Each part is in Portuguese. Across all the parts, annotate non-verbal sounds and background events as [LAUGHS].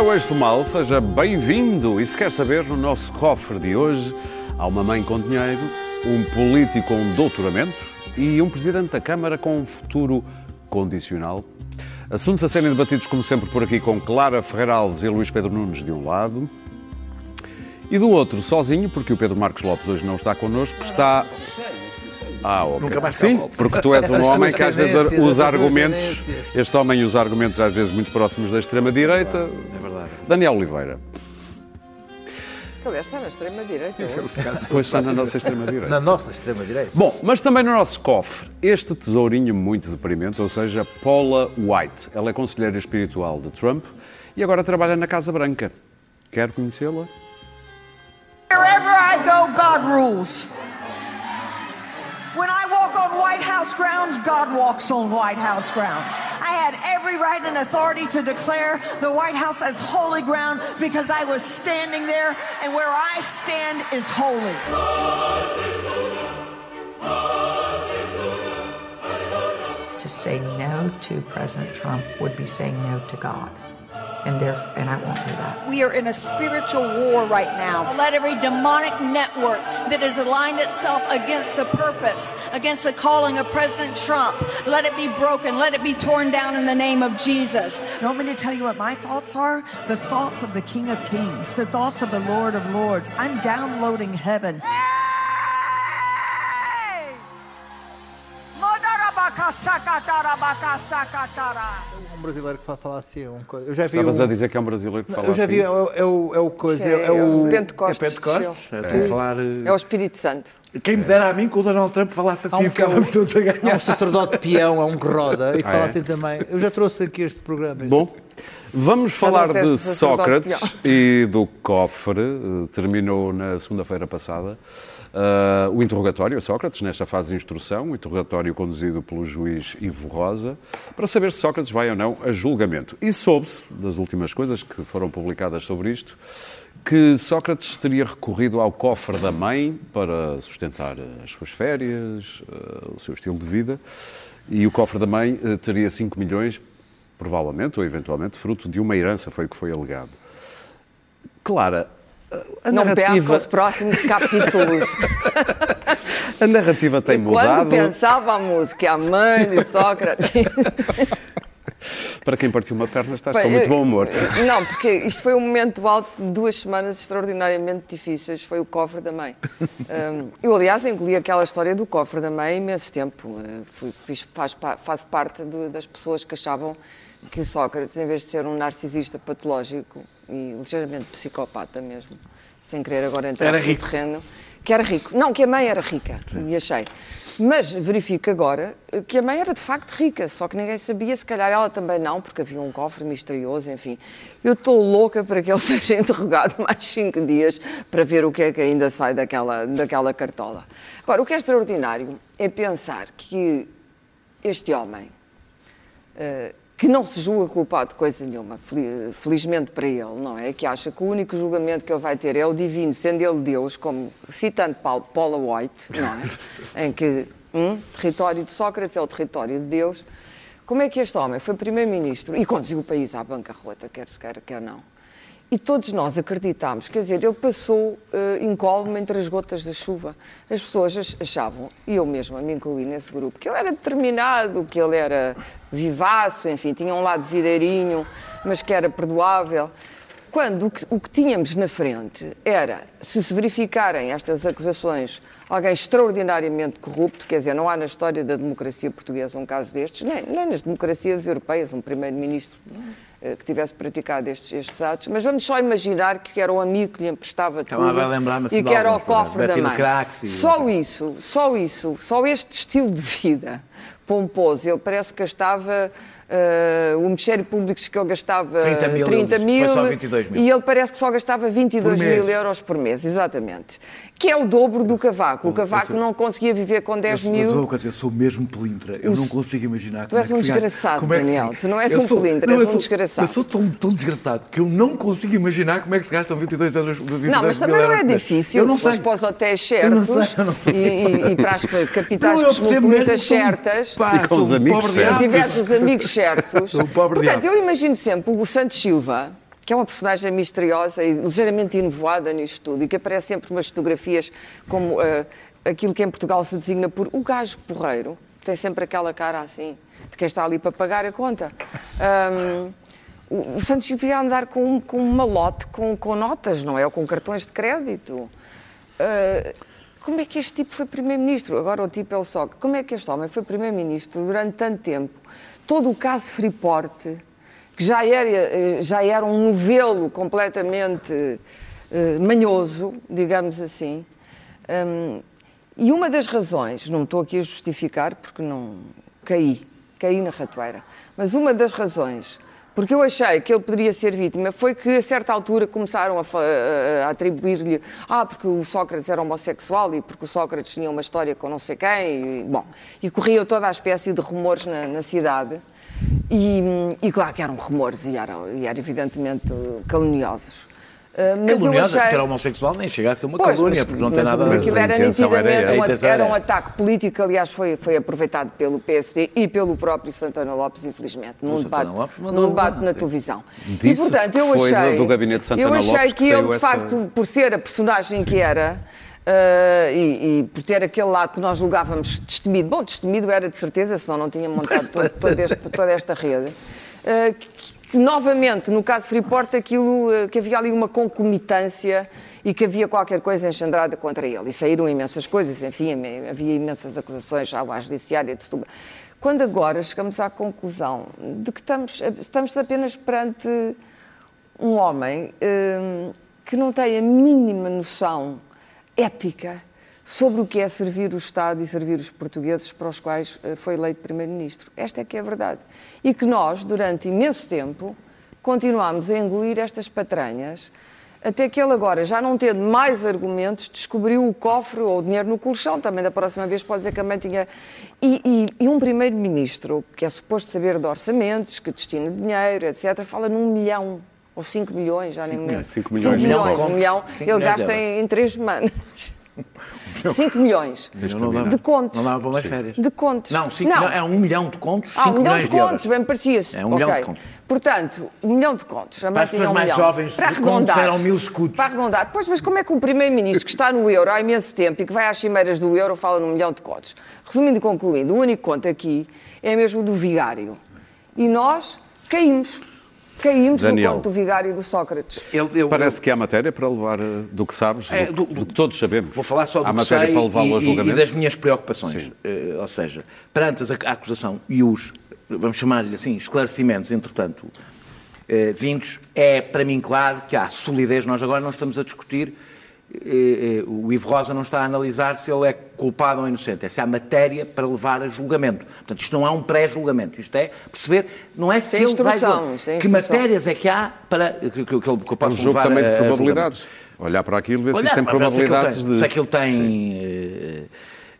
É o do Mal, seja bem-vindo. E se quer saber, no nosso cofre de hoje há uma mãe com dinheiro, um político com doutoramento e um presidente da Câmara com um futuro condicional. Assuntos a serem debatidos, como sempre, por aqui com Clara Ferreira Alves e Luís Pedro Nunes de um lado. E do outro, sozinho, porque o Pedro Marcos Lopes hoje não está connosco, está ah, ok. Nunca mais Sim, porque tu és um homem que às vezes usa argumentos. Este homem usa argumentos às vezes muito próximos da extrema-direita. É verdade. Daniel Oliveira. Aliás, está na extrema-direita. [LAUGHS] Depois está na nossa extrema-direita. Na nossa extrema-direita. Bom, mas também no nosso cofre, este tesourinho muito deprimente, ou seja, Paula White. Ela é conselheira espiritual de Trump e agora trabalha na Casa Branca. Quer conhecê-la? Wherever I go, God rules. When I walk on White House grounds, God walks on White House grounds. I had every right and authority to declare the White House as holy ground because I was standing there, and where I stand is holy. To say no to President Trump would be saying no to God. And therefore, and I won't do that. We are in a spiritual war right now. Let every demonic network that has aligned itself against the purpose, against the calling of President Trump, let it be broken, let it be torn down in the name of Jesus. You want me to tell you what my thoughts are? The thoughts of the King of Kings, the thoughts of the Lord of Lords. I'm downloading heaven. Um brasileiro que fala, assim. Um, co- eu já vi. Estavas um- a dizer que é um brasileiro que fala eu já vi. É, assim. o- é o, é o coisa. É, É, o. Pentecostes. É Pentecostes. É, sem falar. eh, É o Espírito Santo. Quem me dera a mim que o Donald Trump falasse Há assim um, e ficávamos é todos a há ganhar. um sacerdote peão, há um que roda e que Ah, fala é? assim também. Eu já trouxe aqui este programa. Bom, vamos falar de Sócrates e do cofre. Eh, Terminou na segunda-feira passada eh, o interrogatório a Sócrates, nesta fase de instrução, o interrogatório conduzido pelo juiz Ivo Rosa, para saber se Sócrates vai ou não a julgamento. E soube-se, das últimas coisas que foram publicadas sobre isto, que Sócrates teria recorrido ao cofre da mãe para sustentar as suas férias, eh, o seu estilo de vida, e o cofre da mãe eh, teria 5 milhões, provavelmente ou eventualmente, fruto de uma herança, foi o que foi alegado. Clara, a- Não perca os próximos capítulos. [LAUGHS] a narrativa tem E mudado. Quando pensava a música, a mãe de Sócrates. [LAUGHS] [LAUGHS] Para quem partiu uma perna, estás Bem, com muito bom humor. Não, porque isto foi um momento alto de duas semanas extraordinariamente difíceis. Foi o cofre da mãe. [LAUGHS] Eu, aliás, engoli aquela história do cofre da mãe há imenso tempo. Fui- fiz- faz faço parte de- das pessoas que achavam que o Sócrates, em vez de ser um narcisista patológico e ligeiramente psicopata mesmo, sem querer agora entrar Era no rico. terreno, que era rico. Não, que a mãe era rica, e achei. Mas verifico agora que a mãe era de facto rica, só que ninguém sabia, se calhar ela também não, porque havia um cofre misterioso, enfim. Eu estou louca para que ele [LAUGHS] seja interrogado mais cinco dias para ver o que é que ainda sai daquela, daquela cartola. Agora, o que é extraordinário é pensar que este homem, eh, que não se julga culpado de coisa nenhuma, fel- felizmente para ele, não é? Que acha que o único julgamento que ele vai ter é o divino, sendo ele Deus, como citando Paul- Paula White, não é? [LAUGHS] em que hum, território de Sócrates é o território de Deus. Como é que este homem foi primeiro-ministro e conduziu o país à bancarrota, quer se queira, quer não? E todos nós acreditámos, quer dizer, ele passou uh, incólume entre as gotas da chuva. As pessoas ach- achavam, e eu mesma me incluí nesse grupo, que ele era determinado, que ele era vivaço, enfim, tinha um lado videirinho, mas que era perdoável. Quando o que, o que tínhamos na frente era, se se verificarem estas acusações, alguém extraordinariamente corrupto, quer dizer, não há na história da democracia portuguesa um caso destes, nem, nem nas democracias europeias, um primeiro-ministro que tivesse praticado estes, estes atos, mas vamos só imaginar que era o amigo que lhe emprestava tudo assim e que era o cofre da mãe. Só isso, só isso, só este estilo de vida pomposo, ele parece que gastava eh, o Ministério Público diz que ele gastava 30 mil 30 euros, mil foi só 22 mil. e ele parece que só gastava 22 Por mês. mil euros por mês, exatamente. Que é o dobro do Cavaco. O Cavaco sou- não conseguia viver com 10 eu, mil. dizer, eu sou mesmo pelintra. Eu não consigo imaginar Tu como és é que um desgraçado, como é que se- Daniel. Tu não és Eu um sou- pelintra, não, és um sou- desgraçado. Eu sou tão, tão desgraçado que eu não consigo imaginar como é que se gastam 22 euros 22 Não, mas também não é difícil. Eu não sei. para os hotéis certos e, e- e para as capitais cosmopolitas certas. pá, E com os amigos certos. Se tiveres os amigos certos. Sou [LAUGHS] um pobre Portanto, diabo. eu imagino sempre o Santos Silva, que é uma personagem misteriosa e ligeiramente enovoada nisto tudo e que aparece sempre umas fotografias como uh, aquilo que em Portugal se designa por o gajo porreiro, tem sempre aquela cara assim, de quem está ali para pagar a conta. Um, o, o Santos devia andar com, com um malote com, com notas, não é? Ou com cartões de crédito. Uh, como é que este tipo foi primeiro-ministro? Agora o tipo é o SOC. Como é que este homem foi primeiro-ministro durante tanto tempo? Todo o caso Freeport, que já era, eh, já era um novelo completamente uh, manhoso, digamos assim. Um, e uma das razões, não estou aqui a justificar porque não caí, caí na ratoeira, mas uma das razões porque eu achei que ele poderia ser vítima, foi que a certa altura começaram a, a, atribuir-lhe, ah, porque o Sócrates era homossexual e porque o Sócrates tinha uma história com não sei quem, e, bom, e corria toda a espécie de rumores na, na cidade. E, e, claro que eram rumores e eram, e eram evidentemente caluniosos. Uh, mas caluniosa, eu achei... ser homossexual nem chega a ser uma pois, calúnia, porque não tem nada a ver. Aquilo era nitidamente era, um, era um ataque político, aliás, foi, foi aproveitado pelo PSD e pelo próprio Santana Lopes, infelizmente, num debate, num debate na televisão. e, portanto, eu achei, do gabinete Santana eu achei Lopes que, que ele, de facto, por ser a personagem Sim. que era, Uh, e, e, por ter aquele lado que nós julgávamos destemido. Bom, destemido era de certeza, senão não tinha montado todo, todo este, toda esta rede. Uh, que, novamente, no caso Freeport, aquilo, uh, que havia ali uma concomitância e que havia qualquer coisa engendrada contra ele. E saíram imensas coisas, enfim, havia imensas acusações à judiciária de tudo. Quando agora chegamos à conclusão de que estamos, estamos apenas perante um homem que não tem a mínima noção ética sobre o que é servir o Estado e servir os portugueses para os quais eh, foi eleito Primeiro-Ministro. Esta é que é a verdade. E que nós, durante imenso tempo, continuámos a engolir estas patranhas, até que ele agora, já não tendo mais argumentos, descobriu o cofre ou o dinheiro no colchão. Também da próxima vez pode dizer que também tinha. E, e, e um primeiro-ministro, que é suposto saber de orçamentos, que destina dinheiro, etc., fala num milhão ou 5 milhões, já nem me lembro. 5 milhões. 5 milhões, um milhão, ele gasta em, em 3 semanas. 5 milhões de contos. Não dava para umas férias. De contos. Não, cinco, não. é um milhão de contos, 5 ah, um milhão milhões de contos, bem parecia-se. É um milhão okay. de contos. Portanto, um milhão de contos. Para as pessoas um mais milhão. jovens, para arredondar, eram mil escudos. Para arredondar. Pois, mas como é que um primeiro-ministro que está no euro há imenso tempo e que vai às cimeiras do euro fala num milhão de contos? Resumindo e concluindo, o único conto aqui é mesmo do vigário. E nós caímos. Caímos Daniel, no conto do vigário do Sócrates. Eu, eu, Parece eu, que há matéria para levar eh, do que sabes, é, do, do, do, que todos sabemos. Vou falar só do há que matéria sei para levá-lo a julgamento. E, das minhas preocupações. Uh, ou seja, perante a acusação e os, vamos chamar-lhe assim, esclarecimentos, entretanto, uh, vindos, é para mim claro que há solidez. Nós agora não estamos a discutir o Ivo Rosa não está a analisar se ele é culpado ou inocente, é se há matéria para levar a julgamento. Portanto, isto não é um pré-julgamento, isto é perceber, não é se ele vai... Que matérias é que há para que, que, que, posso é um jogo também de probabilidades. Olhar para aquilo, ver se isto tem probabilidades de... Se aquilo tem...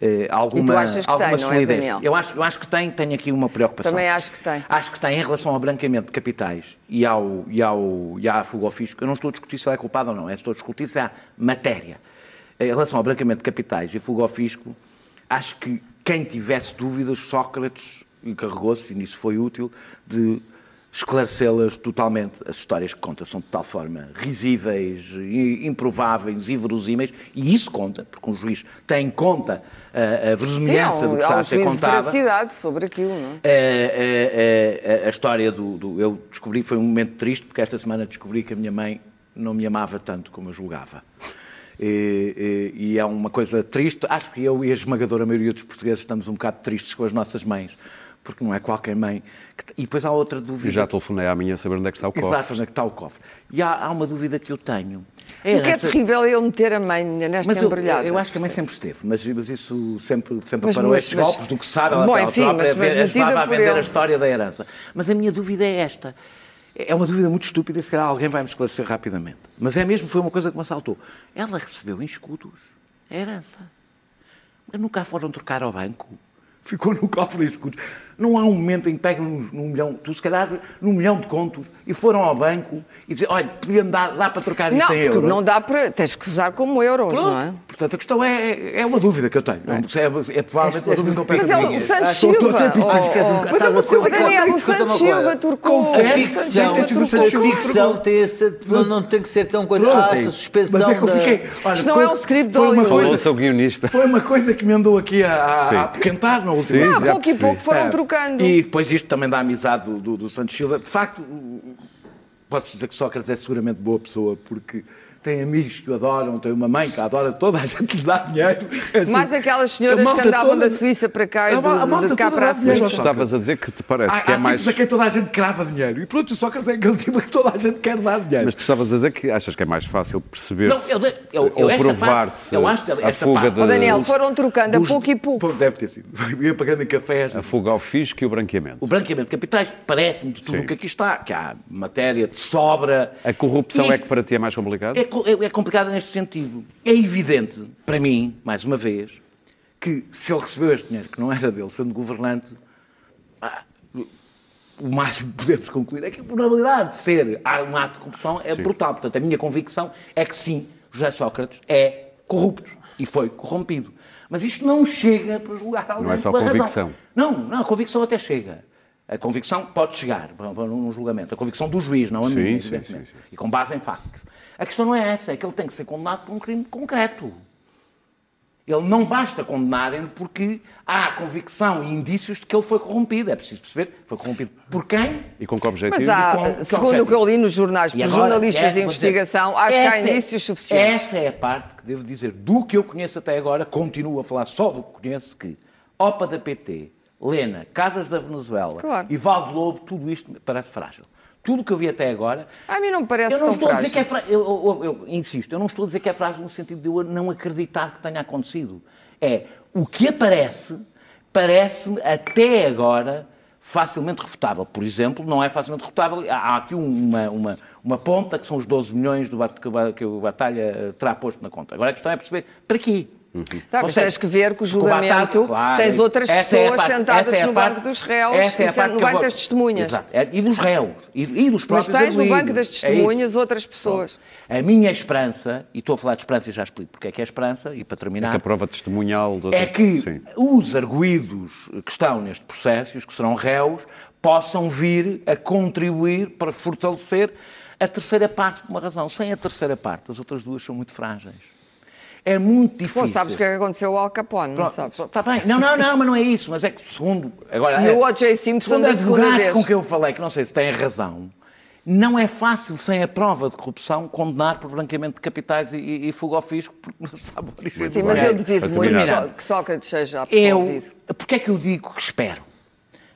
Uh, alguma, alguma tem, solidez. É, eu, acho, eu acho que tem, tenho aqui uma preocupação. Também acho que tem. Acho que tem em relação ao branqueamento de capitais e, ao, e, ao, e à fuga ao fisco. Eu não estou a discutir se ele é culpado ou não, é estou a discutir se há matéria. Em relação ao branqueamento de capitais e fuga ao fisco, acho que quem tivesse dúvidas, Sócrates encarregou-se, e nisso foi útil, de esclarecê-las totalmente. As histórias que conta são de tal forma risíveis, improváveis, inverosímeis, e isso conta, porque um juiz tem em conta a, a verosimilhança Sim, do que está a ser contada. De sobre aquilo, não é? A, a, a história do, do, Eu descobri, foi um momento triste, porque esta semana descobri que a minha mãe não me amava tanto como eu julgava. E, e, e, é uma coisa triste. Acho que eu e a esmagadora maioria dos portugueses estamos um bocado tristes com as nossas mães, porque não é qualquer mãe. Que... E depois há outra dúvida. Eu já telefonei à minha saber onde é que está o cofre. Exato, onde é que está o cofre. E há, há uma dúvida que eu tenho. É o que nessa... é terrível é eu meter a mãe nesta mas embrulhada. Eu, eu acho que a mãe sempre esteve, mas, mas isso sempre, sempre mas, parou estes golpes do que sabe, ela bom, enfim, própria, mas, mas a vender ele. a história da herança. Mas a minha dúvida é esta. É uma dúvida muito estúpida e se calhar alguém vai me esclarecer rapidamente. Mas é mesmo, foi uma coisa que me assaltou. Ela recebeu em escudos a herança. Mas nunca a foram trocar ao banco ficou no cofre e escudos. Não há um momento em que pegam num, num milhão, tu se calhar num milhão de contos e foram ao banco e dizem, olha, podiam dar, dá para trocar isto Não, em euros. não dá para. Tens que usar como euros, Pronto. não é? Portanto, a questão é, é uma dúvida que eu tenho. É, é, provavelmente uma dúvida que eu Mas pego é a o. Santos a Silva. oh, Acho que és um oh. bocado- estás a ser um Mas, Daniel, o Santos uma Silva coisa. Confere A que ficção, tem a ficção esse, não, não tem que ser tão coisa. Ah, é essa isso. suspensão Mas é que eu fiquei. olha, Isto não foi- é um script de foi uma Hollywood. coisa- Falou-se ao guionista. Foi uma coisa que me andou aqui a, a, a apoquentar na última Sim, pouco e pouco foram É. E depois isto também da amizade do, do, do Santos Silva. De facto, pode-se dizer que Sócrates é seguramente boa pessoa, porque tem amigos que o adoram, tem uma mãe que a adora, toda a gente lhe dá dinheiro. É Mais tudo. aquelas senhoras que andavam toda- da Suíça para cá e A ma- a malta de cá toda para a Suíça. ao Estavas a dizer que te parece Há, que é há mais. tipos a quem toda a gente crava dinheiro. E pronto, o Sócrates é aquele tipo que toda a gente quer dar dinheiro. Mas tu estavas a dizer que achas que é mais fácil perceber Não, se eu- eu- eu ou provar-se parte- eu acho que a fuga parte- de, Ó, Daniel, foram trocando a pouco e pouco. Deve ter sido. [LAUGHS] Ia pagando em cafés. a fuga ao fisco e o branqueamento. O branqueamento de capitais parece-me de tudo o que aqui está, que há matéria de sobra. A corrupção é Isto que para ti é mais complicado? é, é, é complicado neste sentido. É evidente, para mim, mais uma vez, que se ele recebeu este dinheiro, que não era dele, sendo governante, ah, o máximo que podemos concluir é que a probabilidade de ser um ato de corrupção é brutal. Portanto, a minha convicção é que sim, José Sócrates é corrupto e foi corrompido. Mas isto não chega para julgar alguém Não é só pela razão. convicção. Não, não, a convicção até chega. A convicção pode chegar para- um julgamento. A convicção do juiz, não a Sim, minha, sim, sim, sim. E com base em factos. A questão não é essa, é que ele tem que ser condenado por um crime concreto. Ele não basta condenarem-no porque há convicção e indícios de que ele foi corrompido. É preciso perceber, foi corrompido por quem? E com que objetivo? Mas há, com- com segundo o que eu li nos jornais, por agora, jornalistas essa, de dizer, investigação, acho que há é- indícios suficientes. Essa é a parte que devo dizer, do que eu conheço até agora, continuo a falar só do que conheço, que OPA da PT, Lena, Casas da Venezuela Claro. e Valdo Lobo, tudo isto parece frágil. Tudo o que eu vi até agora A mim não me parece eu não estou a dizer frágil. que é frágil. Eu, eu- eu insisto, eu não estou a dizer que é frágil no sentido de eu não acreditar que tenha acontecido. É o que aparece, parece-me até agora facilmente refutável. Por exemplo, não é facilmente refutável. Há aqui uma, uma, uma ponta que são os 12 milhões do, o que o Batalha eh, terá posto na conta. Agora a questão é perceber para quê? Tá, Ou mas seja, tens que ver que o julgamento claro, tens outras é pessoas parte- sentadas é no parte- banco dos réus essa é a e parte no banco vou- das testemunhas. Exato. É, E dos réus. E, e dos Mas próprios tens no banco das É testemunhas outras pessoas. A minha esperança, e estou a falar de esperança e já explico porque é que é esperança, e para É terminar, que a prova testemunhal de é que Sim. os arguídos que estão neste processo, os que serão réus, possam vir a contribuir para fortalecer a terceira parte por uma razão. Sem a terceira parte, as outras duas são muito frágeis. É muito difícil. Pô, sabes o que é que aconteceu ao Al Capone, não sabes? Está bem. Não, não, não, mas não é isso. Mas é que segundo. Agora, E é- o O.J. Simpson segundo da segunda vez. com que eu falei, que não sei se têm razão, não é fácil, sem a prova de corrupção, condenar por branqueamento de capitais e, e, e fuga ao fisco, porque não se sabe a origem Sim, mas eu duvido Para muito terminar. só- que Sócrates seja Eu, absolvido. porque é que eu digo que espero?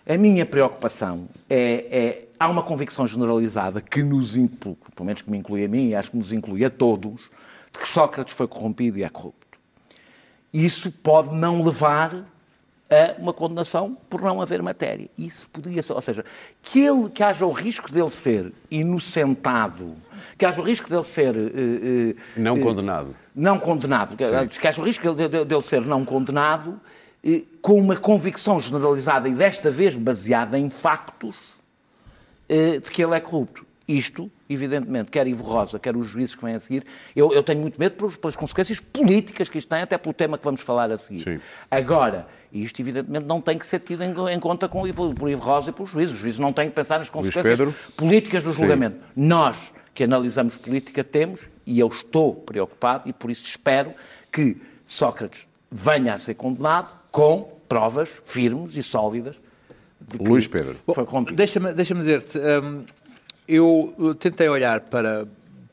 A minha preocupação é, é- há uma convicção generalizada que nos inclui, pelo menos que me inclui a mim e acho que nos inclui a todos, de que Sócrates foi corrompido e é corrupto. Isso pode não levar a uma condenação por não haver matéria. Isso poderia ser, ou seja, que, ele, que haja o risco dele ser inocentado, que haja o risco dele ser eh, eh, Não eh, condenado. não condenado, que, que haja o risco de- de- dele ser não condenado, eh, com uma convicção generalizada e desta vez baseada em factos de que ele é corrupto. Isto, evidentemente, quer Ivo Rosa, quer os juízes que vêm a seguir, eu, eu tenho muito medo pelas, pelas consequências políticas que isto tem, até pelo tema que vamos falar a seguir. Sim. Agora, isto evidentemente não tem que ser tido em, em conta com, Ivo- por Ivo Rosa e pelos juízes. Os juízes não têm que pensar nas consequências políticas do Sim. julgamento. Nós, que analisamos política, temos, e eu estou preocupado, e por isso espero que Sócrates venha a ser condenado com provas firmes e sólidas de que Luís Pedro. foi corrompido. Deixa-me deixa dizer-te, hum, eu uh, tentei olhar para,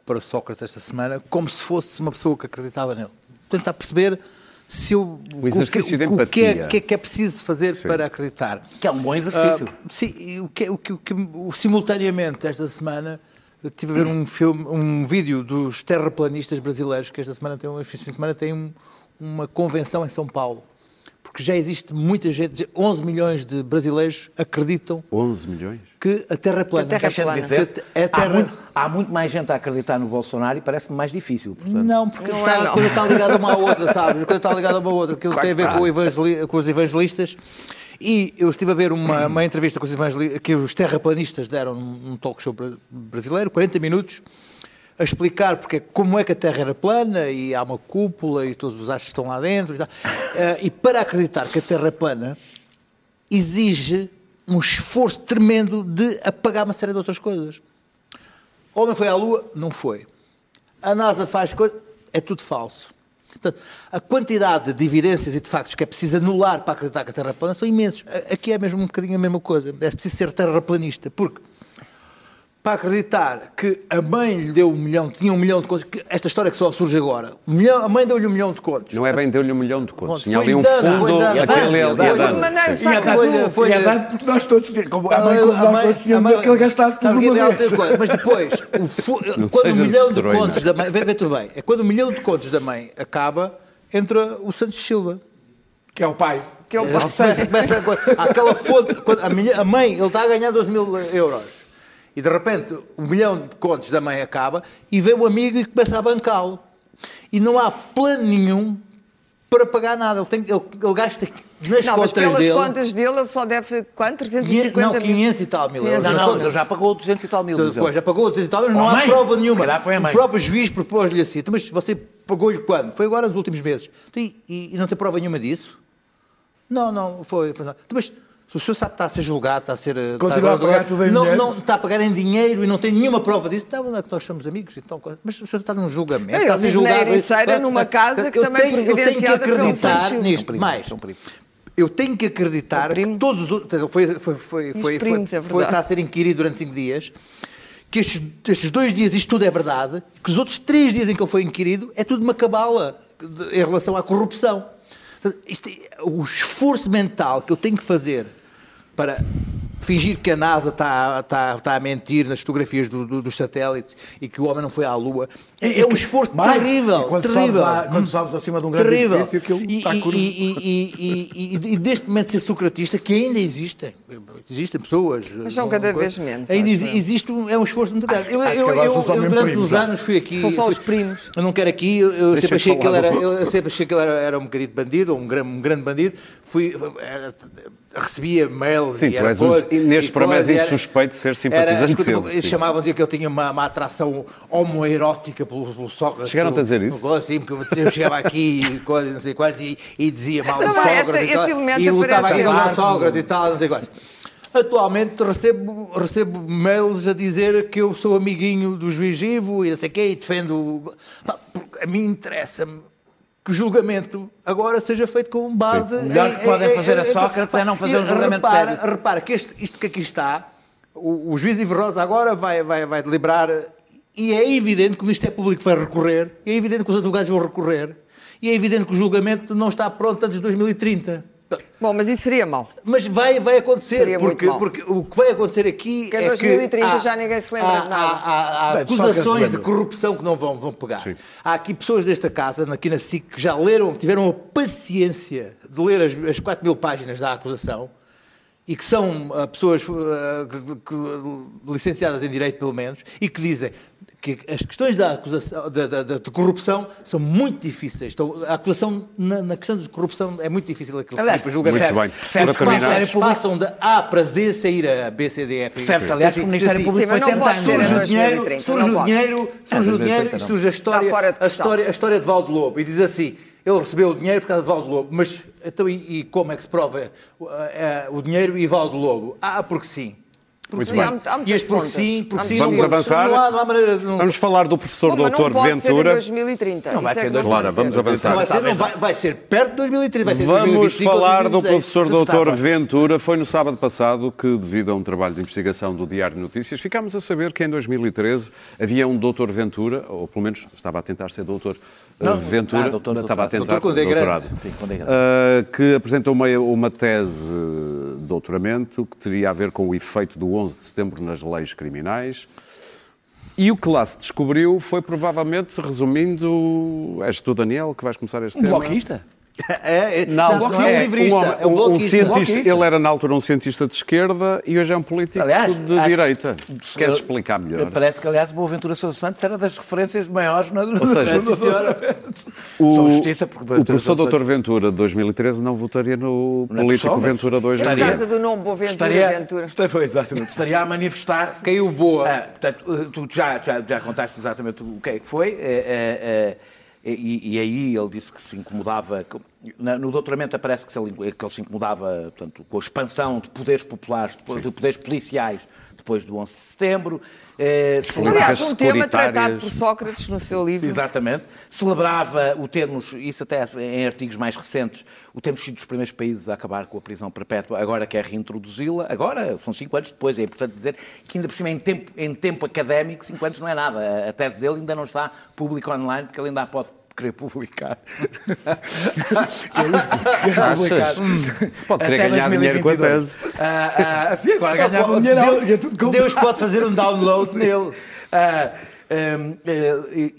para Sócrates esta semana como se fosse uma pessoa que acreditava nele. Tentar perceber se eu, O exercício que, de o que, é, empatia. o que é que é preciso fazer para acreditar. Que é um bom exercício. Ah, sim, o que, o que, o que o- simultaneamente esta semana estive a ver um filme, um vídeo dos terraplanistas brasileiros que esta semana tem um, este fim de semana tem um- uma convenção em São Paulo. Porque já existe muita gente, 11 milhões de brasileiros acreditam 11 milhões? que a Terra é plana. Que a Terra é plana. dizer, Que a há, Terra- muito, há muito mais gente a acreditar no Bolsonaro e parece-me mais difícil. portanto. Não, porque Não está, é, não. a coisa está ligada uma à outra, sabes? A coisa está ligada uma à outra. Aquilo Claro tem a ver que com, o está. evangeli- com os evangelistas. E eu estive a ver uma, uma entrevista com os que os terraplanistas deram num talk show bra- brasileiro, 40 minutos, a explicar porque, como é que a Terra era plana e há uma cúpula e todos os astros estão lá dentro e tal. Eh, e para acreditar que a Terra é plana, exige um esforço tremendo de apagar uma série de outras coisas. O homem foi à Lua? Não foi. A NASA faz coisas? É tudo falso. Portanto, a quantidade de evidências e de factos que é preciso anular para acreditar que a Terra é plana são imensos. Aqui é mesmo um bocadinho a mesma coisa. É preciso ser terraplanista. Porque para acreditar que a mãe lhe deu um milhão, tinha um milhão de contos, que esta história que só surge agora, um milhão- a mãe deu-lhe um milhão de contos. Não é bem deu-lhe um milhão de contos. Tinha ali um dando, foi fundo, dando. aquele maneira, E a e dar porque nós todos, como, a mãe, como a nós mãe- todos tínhamos a mãe- que ele gastasse tudo uma vez. Mas depois, o [LAUGHS] quando o milhão de contos da mãe. Vê, vê tudo bem. É quando o milhão de contos da mãe acaba, entra o Santos Silva. Que é o pai. Que eu Começa, começa a coisa- há aquela fonte. a, minha- a mãe, ele está a ganhar 12 mil euros. E de repente o milhão de contos da mãe acaba e vem o amigo e começa a bancá-lo. E não há plano nenhum para pagar nada. Ele, tem, ele, ele gasta nas Não, mas contas pelas dele. contas dele, ele só deve. Quanto? 350 não, mil? 500 e tal mil euros. Não, não, ele já pagou 200 e tal mil. ele. Depois já pagou 200 e tal, mas Ou não há mãe. prova nenhuma. calhar foi a mãe. O próprio juiz propôs-lhe assim, "Então, mas você pagou-lhe quando? Foi agora nos últimos meses. Então, E, e- e não tem prova nenhuma disso? Não, não, foi. foi não. Então, mas se o senhor sabe que está a ser julgado, está a ser. Continua está a pagar tudo em não, dinheiro? não está a pagar em dinheiro e não tem nenhuma prova disso. Então, não é que nós somos amigos. Então, mas o senhor está num julgamento. Ele está a ser vive na julgado. Ericeira, numa casa que Eu também é tenho- Eu tenho que acreditar nisto. Primo, Mais. Eu tenho que acreditar que todos os outros. Foi, foi, foi, foi, foi, primos, é está a ser inquirido durante cinco dias. Que estes, estes dois dias isto tudo é verdade. Que os outros três dias em que ele foi inquirido é tudo uma cabala de- em relação à corrupção. Portanto, isto é- o esforço mental que eu tenho que fazer para fingir que a NASA está, está, está a mentir nas fotografias do- do- dos satélites e que o homem não foi à Lua é, é um esforço Vai. terrível. E quando terrível. sobes lá- quando sobes acima de um grande terrível. edifício, aquilo e, está e, curvo. e, e, e, e, e deste momento ser socratista, que ainda existem, existem pessoas. Mas são cada vez menos, Ainda acho exi- eu. existe um, é um esforço muito grande. Eu, acho eu, agora eu- eu mesmo durante primos, uns anos fui aqui. São só os fui- primos. Eu não quero aqui, eu, eu sempre achei que ele era, eu sempre achei que ele era, era um bocadinho de bandido, ou um grande, um grande bandido. Fui, era- recebia mails Sim, e tu era és um- neste programa és era- insuspeito de ser era- simpatizante escuta, dele. Chamavam-se que eu tinha uma, uma atração homoerótica pelo, pelo Sócrates. Chegaram-te a dizer isso? pelo- Sim, porque eu chegava aqui e coisa, não sei quantos, e, e dizia mal do não é- Sócrates esta- e, tal, e lutava aparece aqui contra o. Sócrates e tal, não sei quantos. Atualmente recebo, recebo mails a dizer que eu sou amiguinho do juiz Ivo e não sei o quê, e defendo. o- Pá, A mim interessa-me que o julgamento agora seja feito com base. O melhor que podem fazer a Sócrates é não fazer um julgamento repara, sério. Repara que este- isto que aqui está, o, o juiz Ivo Rosa agora vai, vai, vai deliberar e é evidente que o Ministério Público vai recorrer, é evidente que os advogados vão recorrer e é evidente que o julgamento não está pronto antes de 2030. Bom, mas isso seria mau. Mas vai, vai acontecer, Seria porque, porque o que vai acontecer aqui Porque em é 2030 que já ninguém se lembra há, de nada. Há, há- há Bem, que acusações de corrupção que não vão, vão pegar. Há aqui pessoas desta casa, aqui na SIC, que já leram, tiveram a paciência de ler as, as 4 mil páginas da acusação e que são ah, pessoas ah, que- que- licenciadas em Direito, pelo menos, e que dizem que as questões da acusação, da, da- da- de corrupção são muito difíceis. Então, a acusação na, na questão de corrupção é muito difícil aquilo que se Aliás, para julgamento. Muito bem. que o Ministério terminar, Público Passam de A para Z sair a BCDF. Percebe-se, aliás, que o Ministério Público foi tentando. em Surge o 2030, dinheiro, surge o dinheiro, surge o 2030 dinheiro e surge a história, a história, a história de Valdo Lobo. E diz assim, ele recebeu o dinheiro por causa de Valdo Lobo, mas então e, e como é que se prova uh, uh, o dinheiro e Valdo Lobo? Ah, porque sim. Porque sim. Há- há e este porque sim, porque sim. Vamos avançar. Não há, não há maneira de... Não, Vamos falar do professor Bom, em Ventura. 2030. Não vai é ser que não Clara, pode vamos avançar. não vai, ser, não, vai, vai ser perto de 2030, vai ser Vamos 2025 ou falar do 2026. professor doutor. Ventura. Foi no sábado passado que, devido a um trabalho de investigação do Diário de Notícias, ficámos a saber que em 2013 havia um doutor Ventura, ou pelo menos estava a tentar ser doutor eh, Não, Ventura, ah, doutor, estava a doutorado. tentar Doutor doutorado, Sim, é grande. eh, que apresentou uma, uma tese doutoramento que teria a ver com o efeito do 11 de setembro nas leis criminais. E o que lá se descobriu foi provavelmente, resumindo, és tu, Daniel, que vais começar este Um tema. bloquista? É, é, Não, é um livrista, um, é um um bloquista. cientista, ele era na altura um cientista de esquerda e hoje é um político Aliás, de direita. Queres explicar melhor? Parece que, aliás, Boaventura Sousa Santos era das referências maiores na Ou seja, na- O, São justiça, porque o professor Dr. Ventura de 2013 não votaria no Não é político pessoal, mas Ventura 2 Por Estaria- causa do nome Boaventura estaria, Ventura. esta- foi, exatamente, estaria a manifestar-se. Caiu boa. Ah, portanto, eh, tu já, já, já contaste exatamente o que é que foi. eh, eh, e, e aí ele disse que se incomodava. No doutoramento aparece que, se ele, que ele se incomodava portanto, com a expansão de poderes populares, de poderes policiais depois do 11 de setembro. eh, celebrava- Aliás, um tema tratado por Sócrates no seu livro. Exatamente. Celebrava o termos, isso até em artigos mais recentes, o termos sido dos primeiros países a acabar com a prisão perpétua, agora quer reintroduzi-la. Agora, são cinco anos depois, é importante dizer que ainda por cima, em tempo, em tempo académico, cinco anos não é nada. A- A tese dele ainda não está pública online, porque ele ainda a pode querer publicar. [LAUGHS] Achas? Pode querer Até ganhar dinheiro com a 2022. tese. Ah, ah, sim, agora ganhava dinheiro. Deus pode fazer um download nele. Ah, eh, e,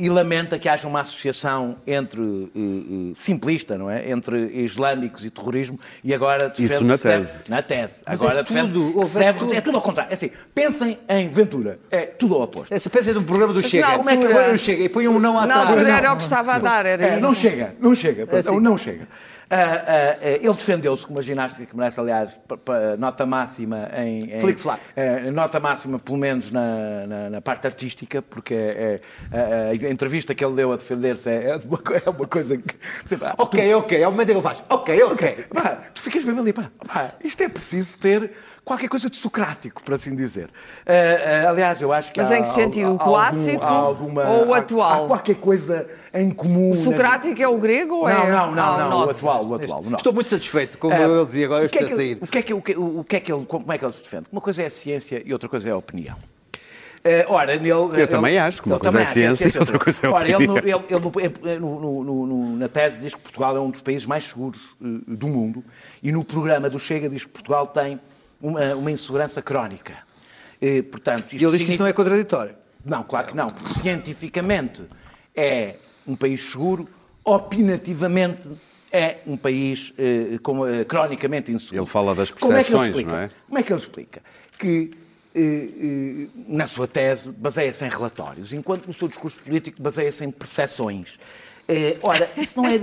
e- e lamenta que haja uma associação entre eh, simplista, não é? Entre islâmicos e terrorismo e agora defende Isso na tese. na tese. Mas agora é defende tudo, que houve se deve- tudo. é tudo ao contrário. É assim, pensem em Ventura. É tudo ao oposto. Essa pensa num programa do Chega. Como é que altura- eu chega? E põe um não Na atrás. altura Não. era o que estava a dar, era É, isso. não chega, não chega, É assim. não chega. Ah, ah, ah, ele defendeu-se com uma ginástica que merece, aliás, nota máxima em. em Flick-flack. eh, nota máxima, pelo menos na, na- na parte artística, porque é- é- a, a entrevista que ele deu a defender-se é, é uma, é uma coisa que. lá, Ok, ok. É o momento em que ele faz. Ok, ok. Pá, tu ficas mesmo ali, pá, pá, isto é preciso ter qualquer coisa de socrático, por assim dizer. Ah, ah, aliás, eu acho que Mas há em que sentido? al- O clássico há alguma, ou o há- atual? Há qualquer coisa em comum. O na- Socrático é o grego ou é Não, não, não, ah, o não, o nosso? atual, o atual. o. Estou muito satisfeito, como Ah, ele dizia agora, o que é estou a que- sair. O que é que, o que, o que é que ele, como é que ele se defende? Uma coisa é a ciência e outra coisa é a opinião. Eh, ora, nele, Eu também acho que uma ele coisa é também acha, ciência e outra coisa é Ora, ele, opinião. ele- ele no- no- no- no- na tese diz que Portugal é um dos países mais seguros eh, do mundo e no programa do Chega diz que Portugal tem uma, uma insegurança crónica. Eh, portanto, E ele diz que isto não é contraditório. não, claro que não, porque cientificamente é um país seguro, opinativamente é um país eh, com, eh, cronicamente inseguro. Ele fala das Como é que ele percepções, explica? não é? Como é que ele explica? Que eh, eh, na sua tese baseia-se em relatórios, enquanto no seu discurso político baseia-se em percepções. Eh, ora, isso não, é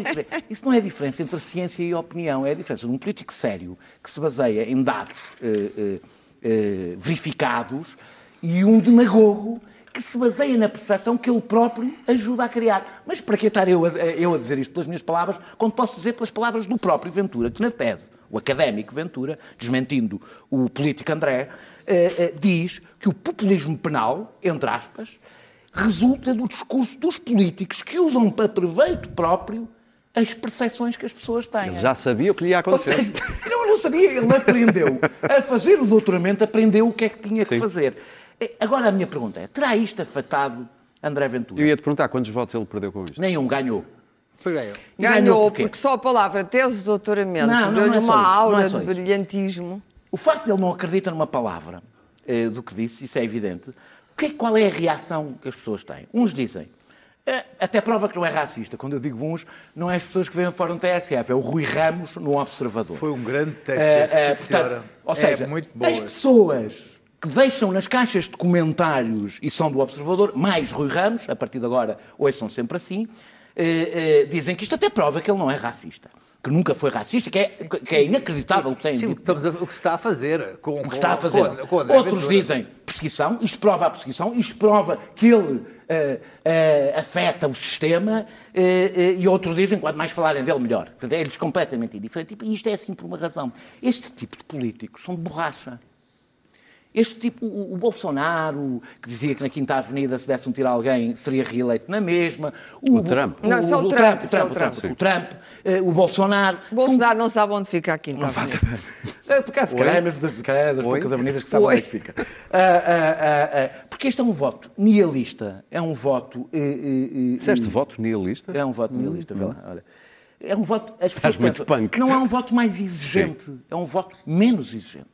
isso não é a diferença entre a ciência e a opinião, é a diferença de um político sério que se baseia em dados eh, eh, eh, verificados e um demagogo que se baseia na percepção que ele próprio ajuda a criar. Mas para que estar eu a, eu a dizer isto pelas minhas palavras, quando posso dizer pelas palavras do próprio Ventura, que na tese, o académico Ventura, desmentindo o político André, eh, eh, diz que o populismo penal, entre aspas, resulta do discurso dos políticos que usam para proveito próprio as percepções que as pessoas têm. Ele já sabia o que lhe ia acontecer. seja, [LAUGHS] não, não sabia, ele aprendeu a fazer o doutoramento, aprendeu o que é que tinha que Sim. fazer. Eh, Agora a minha pergunta é: terá isto afetado André Ventura? Eu ia te perguntar quantos votos ele perdeu com isto. Nenhum ganhou. É, ganhou Ganhou, porque só a palavra tese de doutoramento deu-lhe é uma isso, aura é de brilhantismo. O facto de ele não acreditar numa palavra eh, do que disse, isso é evidente. Que é- qual é a reação que as pessoas têm? Uns dizem, eh, até prova que não é racista. Quando eu digo uns, não é as pessoas que vêm fora do TSF, é o Rui Ramos no Observador. Foi um grande texto esse, eh, sim, portanto, ou É seja, muito boa. as pessoas que deixam nas caixas de comentários e são do Observador, mais Rui Ramos, a partir de agora, hoje são sempre assim, eh, eh, dizem que isto até prova que ele não é racista. Que nunca foi racista, que é, que é inacreditável o que tem Sim, o que, a- o que se está a fazer. Com, O que está a fazer. é Outros dizem perseguição, isto prova a perseguição, isto prova que ele eh, eh, afeta o sistema, eh, e outros dizem, quanto mais falarem dele, melhor. É-lhes completamente indiferente. E isto é assim por uma razão. Este tipo de políticos são de borracha. Este tipo, o, o Bolsonaro, que dizia que na Quinta Avenida, se desse um tiro a alguém, seria reeleito na mesma. O Trump. Não, só o Trump, o só o Trump, o Trump, Trump. o Trump, eh, o Bolsonaro. O Bolsonaro não sabe onde fica aqui. Não faz. É, Por acaso, se calhar é mesmo das, calhar é das poucas avenidas que sabem onde é que fica. Ah, ah, porque este é um voto nihilista. É um voto. eh, eh, eh, Disseste voto nihilista? É um voto nihilista, vê lá. Olha. É um voto. As pessoas pensam, punk. Não é um voto mais exigente, é um voto menos exigente.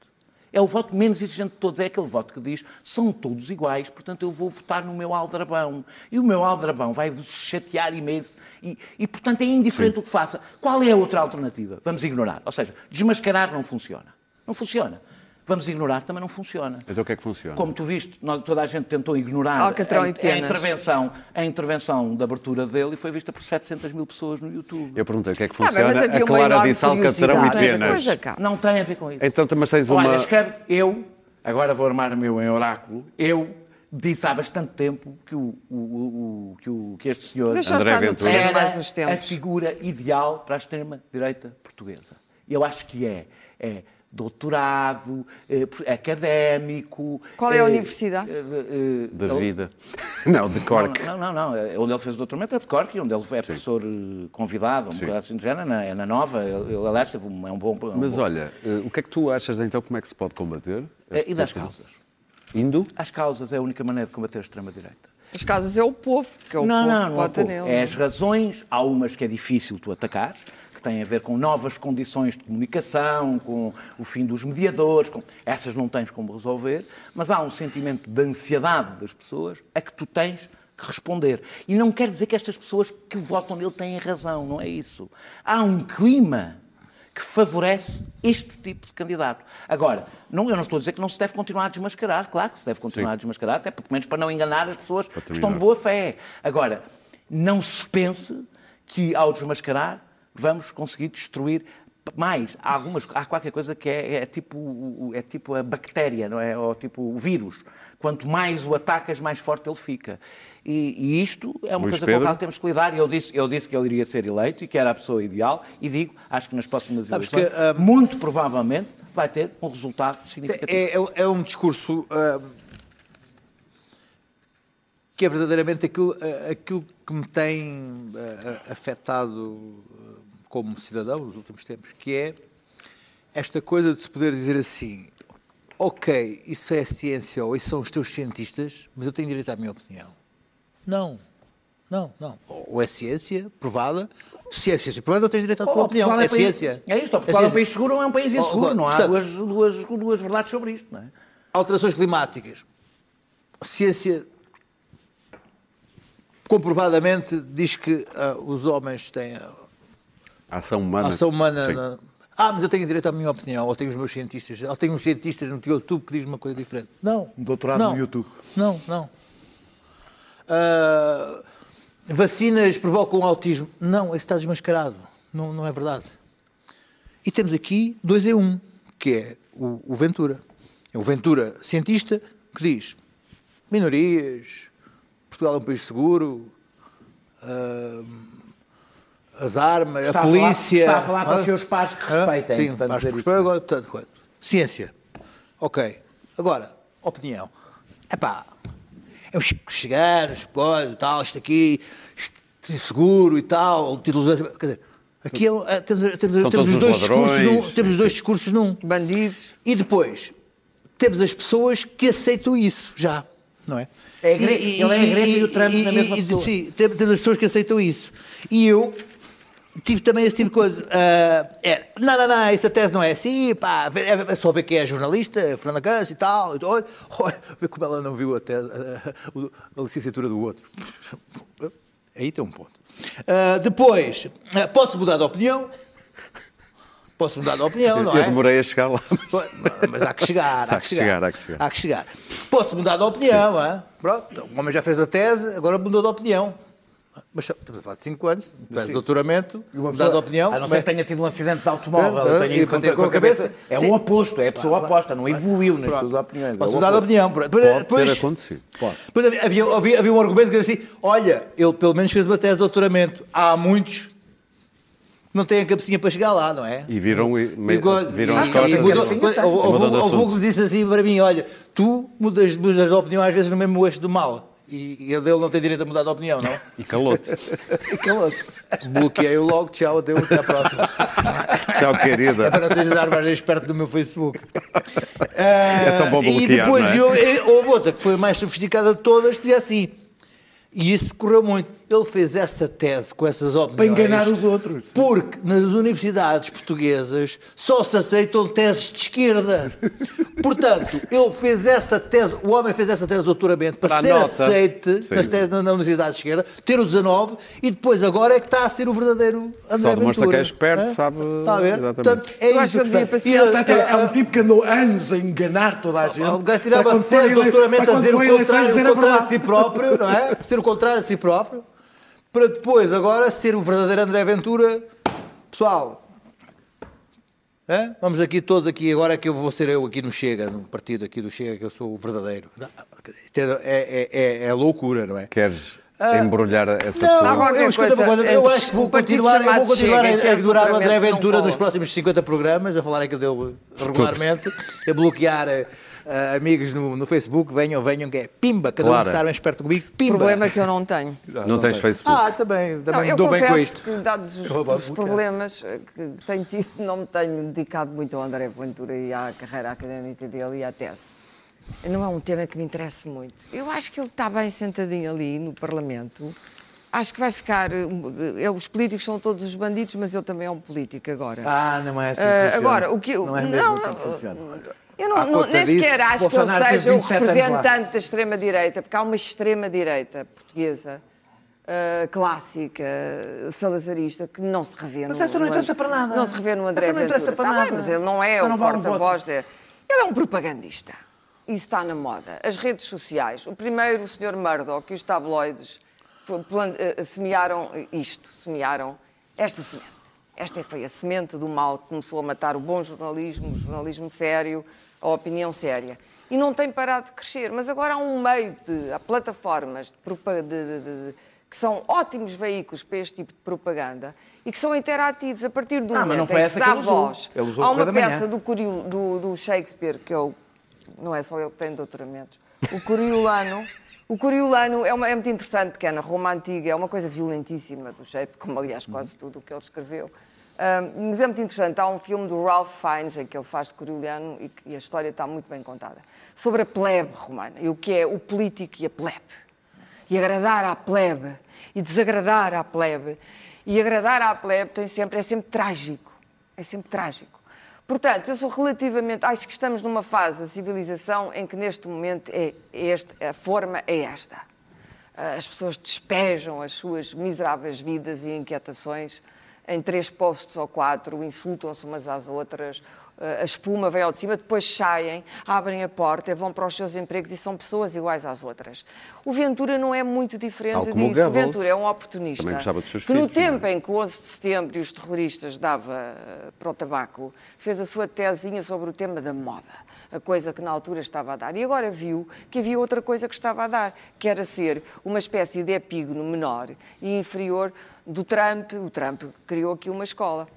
É o voto menos exigente de todos. É aquele voto que diz são todos iguais, portanto eu vou votar no meu aldrabão. E o meu aldrabão vai-vos chatear imenso. E, e, portanto, é indiferente Sim. o que faça. Qual é a outra alternativa? Vamos ignorar. Ou seja, desmascarar não funciona. Não funciona. Vamos ignorar também não funciona. Então o que é que funciona? Como tu viste, nós- toda a gente tentou ignorar Alcatrão a, a intervenção, a intervenção de abertura dele e foi vista por 700 mil pessoas no YouTube. Eu perguntei o que é que Ah, funciona. mas havia a Clara disse Alcatrão e penas. Não tem a ver com isso. Então, mas tens uma. Olha, escreve eu, agora vou armar o meu em oráculo, eu disse há bastante tempo que, o, o- o- o- que, o- que este senhor Deixa André Ventura. era mais uns a figura ideal para a extrema-direita portuguesa. Eu acho que é. É doutorado, eh, académico... Qual é a eh, universidade? eh, eh, Da ele- vida. [LAUGHS] Não, de Cork. Não, não, não. é Onde ele fez o doutoramento é de Cork, onde ele é professor eh, convidado, um assim de género, na- é na Nova. Ele, aliás, teve um, é um bom... é um Mas bom- olha, eh, o que é que tu achas então como é que se pode combater? Eh, E das causas. Indo? As causas é a única maneira de combater a extrema-direita. As casas é o povo, que é o não, povo não, que não vota é, nele. é as razões. Há umas que é difícil tu atacar, que têm a ver com novas condições de comunicação, com o fim dos mediadores. Com... Essas não tens como resolver, mas há um sentimento de ansiedade das pessoas a que tu tens que responder. E não quer dizer que estas pessoas que votam nele têm razão, não é isso. Há um clima que favorece este tipo de candidato. Agora, não, eu não estou a dizer que não se deve continuar a desmascarar, claro que se deve continuar Sim. a desmascarar, até pelo menos para não enganar as pessoas que estão de boa fé. Agora, não se pense que ao desmascarar vamos conseguir destruir mais. Há, algumas, há qualquer coisa que é, é tipo, é tipo a bactéria, não é? Ou tipo o vírus. Quanto mais o atacas, mais forte ele fica. E, e isto é uma Luís coisa Pedro? com a qual temos que lidar. E Eu disse, eu disse que ele iria ser eleito e que era a pessoa ideal. E digo, acho que nas próximas Sabes eleições, que, ah, muito provavelmente, vai ter um resultado significativo. É, é- é um discurso ah, que é verdadeiramente aquilo, ah, aquilo que me tem afetado como cidadão nos últimos tempos, que é esta coisa de se poder dizer assim, ok, isso é ciência ou isso são os teus cientistas, mas eu tenho direito à minha opinião. Não. Não, não. Ou é ciência provada, se é ciência provada, tens direito à tua Oh, opinião. Portugal É, país- ciência. É isto, ou Portugal é um ciência. país seguro ou é um país Oh, inseguro. Não há portanto- duas, duas, duas verdades sobre isto, não é? alterações climáticas. Ciência comprovadamente diz que ah, os homens têm A ação humana. ação humana. Sim. Ah, mas eu tenho direito à minha opinião, ou tenho os meus cientistas, ou tenho uns cientistas no YouTube que dizem uma coisa diferente. Não. Um doutorado não. no YouTube. Não, não. Ah, vacinas provocam autismo. Não, isso está desmascarado. Não, não é verdade. E temos aqui dois em um, que é o, o Ventura. É o Ventura cientista que diz minorias, Portugal é um país seguro, ah, as armas, Está a a falar- polícia... está a falar para os seus pais que respeitem, Sim, portanto, pais dizer que respeitem, agora, portanto, coisa. Ciência. Ok. Agora, opinião. Epá, é os chegar, as coisas e tal, isto aqui, isto é seguro e tal, títulos... Quer dizer, aqui é, é- temos, temos, temos dois discursos num, temos os dois discursos num. Bandidos. E depois, temos as pessoas que aceitam isso, já, não é? É Gre- ele é a Greta e o Trump na mesma pessoa. Sim, temos as pessoas que aceitam isso. E eu tive também esse tipo de coisa. É, não, não, não, esta tese não é assim, pá, vê- é só ver quem é jornalista, Fernanda Câncio e tal. e Olha, olha, vê como ela não viu a, tese, a, a- licenciatura do outro. Aí tem um ponto. Ah, depois, ah, pode-se mudar de opinião. Posso mudar de opinião, não Eu é? demorei a chegar lá. Pois, Mas [LAUGHS] há que chegar, Há que chegar, há que chegar. Há que chegar. Pode-se mudar de opinião, hã? Pronto, o homem já fez a tese, agora mudou de opinião. Mas estamos a falar de 5 anos, tese de doutoramento, mudar de opinião. A não ser que tenha tido um acidente de automóvel, Ah, tenha ido com a cabeça. É Sim. o oposto, é a pessoa oposta, não evoluiu nas suas opiniões. é Pode o mudar de opinião. Depois, Pode depois, ter acontecido. Pode. depois havia, havia, havia, havia um argumento que dizia assim: olha, ele pelo menos fez uma tese de doutoramento. Há muitos que não têm a cabecinha para chegar lá, não é? E viram, e, me- E coisa- viram e- as costas. e e- mudou- assim, houve- houve- um que disse assim para mim: olha, tu mudas, mudas de opinião às vezes no mesmo eixo do mal. E, e ele não tem direito a mudar de opinião, não? E calou-te. [LAUGHS] E calou-te. Bloqueei-o logo, tchau, até, até à próxima. [LAUGHS] Tchau, querida. É para não sejas armas perto do meu Facebook. É tão bom E bloquear, depois não é? eu- eu- houve outra que foi a mais sofisticada de todas, que dizia assim: E isso correu muito. Ele fez essa tese com essas opiniões. Para enganar os outros. Porque nas universidades portuguesas só se aceitam teses de esquerda. Portanto, ele fez essa tese, o homem fez essa tese de doutoramento para Dá ser nota. aceite Sim. nas teses na, na universidade de esquerda, ter o 19 e depois agora é que está a ser o verdadeiro André Só demonstra Ventura. que é esperto, Hã? sabe- Está a ver? Exatamente. Portanto, é Eu acho isso que ele E, Portanto, é, é um ah, tipo que andou anos a enganar toda a gente. o gajo para tirava tese de ele- doutoramento para a dizer o contrário, o contrário de si próprio, não é? Ser o contrário de si próprio, para depois agora ser o verdadeiro André Ventura. Pessoal, hã? vamos aqui todos aqui, agora é que eu vou ser eu aqui no Chega, no partido aqui do Chega, que eu sou o verdadeiro. Não, É, é, é, é loucura, não é? Queres embrulhar essa Não. Agora, eu, coisa, coisa, eu acho que vou continuar, eu vou continuar Chega, a, é a ignorar o André não Ventura nos próximos 50 programas, a falar aqui dele regularmente, a bloquear eh, amigos no, no Facebook, venham, venham, que é pimba, cada um Claro. que sabe é esperto comigo, O pimba. problema é que eu não tenho. [LAUGHS] Não tens Facebook? Ah, também, Não, também eu dou bem com isto. que, dados os, os problemas que tenho tido, não me tenho dedicado muito ao André Ventura e à carreira académica dele e à tese. Não é um tema que me interessa muito. Eu acho que ele está bem sentadinho ali no Parlamento. Acho que vai ficar. eh, eh, Os políticos são todos os bandidos, mas ele também é um político agora. Ah, não é assim que funciona. agora, o que eu- Não é mesmo não, assim que funciona. Eu não, não- nem disso, sequer acho que ele Bolsonaro seja o 27 anos lá. representante da extrema-direita, porque há uma extrema-direita portuguesa ah, clássica, salazarista, que não se revê no Mas essa não interessa para nada. Não se revê no André Essa não interessa Ventura. para Está bem, nada. mas ele não é o porta-voz de... Ele é um propagandista. Isso está na moda. As redes sociais. O primeiro, o Sr. Murdoch e os tabloides foi- plan- eh, semearam isto, semearam esta semente. Esta foi a semente do mal que começou a matar o bom jornalismo, o jornalismo sério, a opinião séria. E não tem parado de crescer. Mas agora há um meio de. há plataformas de de- de- que são ótimos veículos para este tipo de propaganda e que são interativos a partir do Ah, mas não momento em que se que dá usou. voz. Usou há uma peça do, Coriol- do, do Shakespeare, que eu, não é só ele que tem doutoramentos, o Coriolano. O Coriolano é, uma- é muito interessante, porque é na Roma Antiga, é uma coisa violentíssima do jeito, como aliás quase tudo o que ele escreveu. Ahm, mas é muito interessante, há um filme do Ralph Fiennes em que ele faz de Coriolano e, e a história está muito bem contada, sobre a plebe romana e o que é o político e a plebe e agradar à plebe e desagradar à plebe. E agradar à plebe tem sempre, é sempre trágico. É sempre trágico. Portanto, eu sou relativamente. Acho que estamos numa fase da civilização em que neste momento é este, a forma é esta. Ah, As pessoas despejam as suas miseráveis vidas e inquietações em três postos ou quatro, insultam-se umas às outras, ah, a espuma vem ao de cima, depois saem, abrem a porta, vão para os seus empregos e são pessoas iguais às outras. O Ventura não é muito diferente o disso. O Goebbels. Ventura é um oportunista Também gostava dos seus que no filhos, é? tempo em que o 11 de setembro e os terroristas dava eh, para o tabaco, fez a sua tesinha sobre o tema da moda, a coisa que na altura estava a dar. E agora viu que havia outra coisa que estava a dar, que era ser uma espécie de epígono menor e inferior do Trump. O Trump criou aqui uma escola.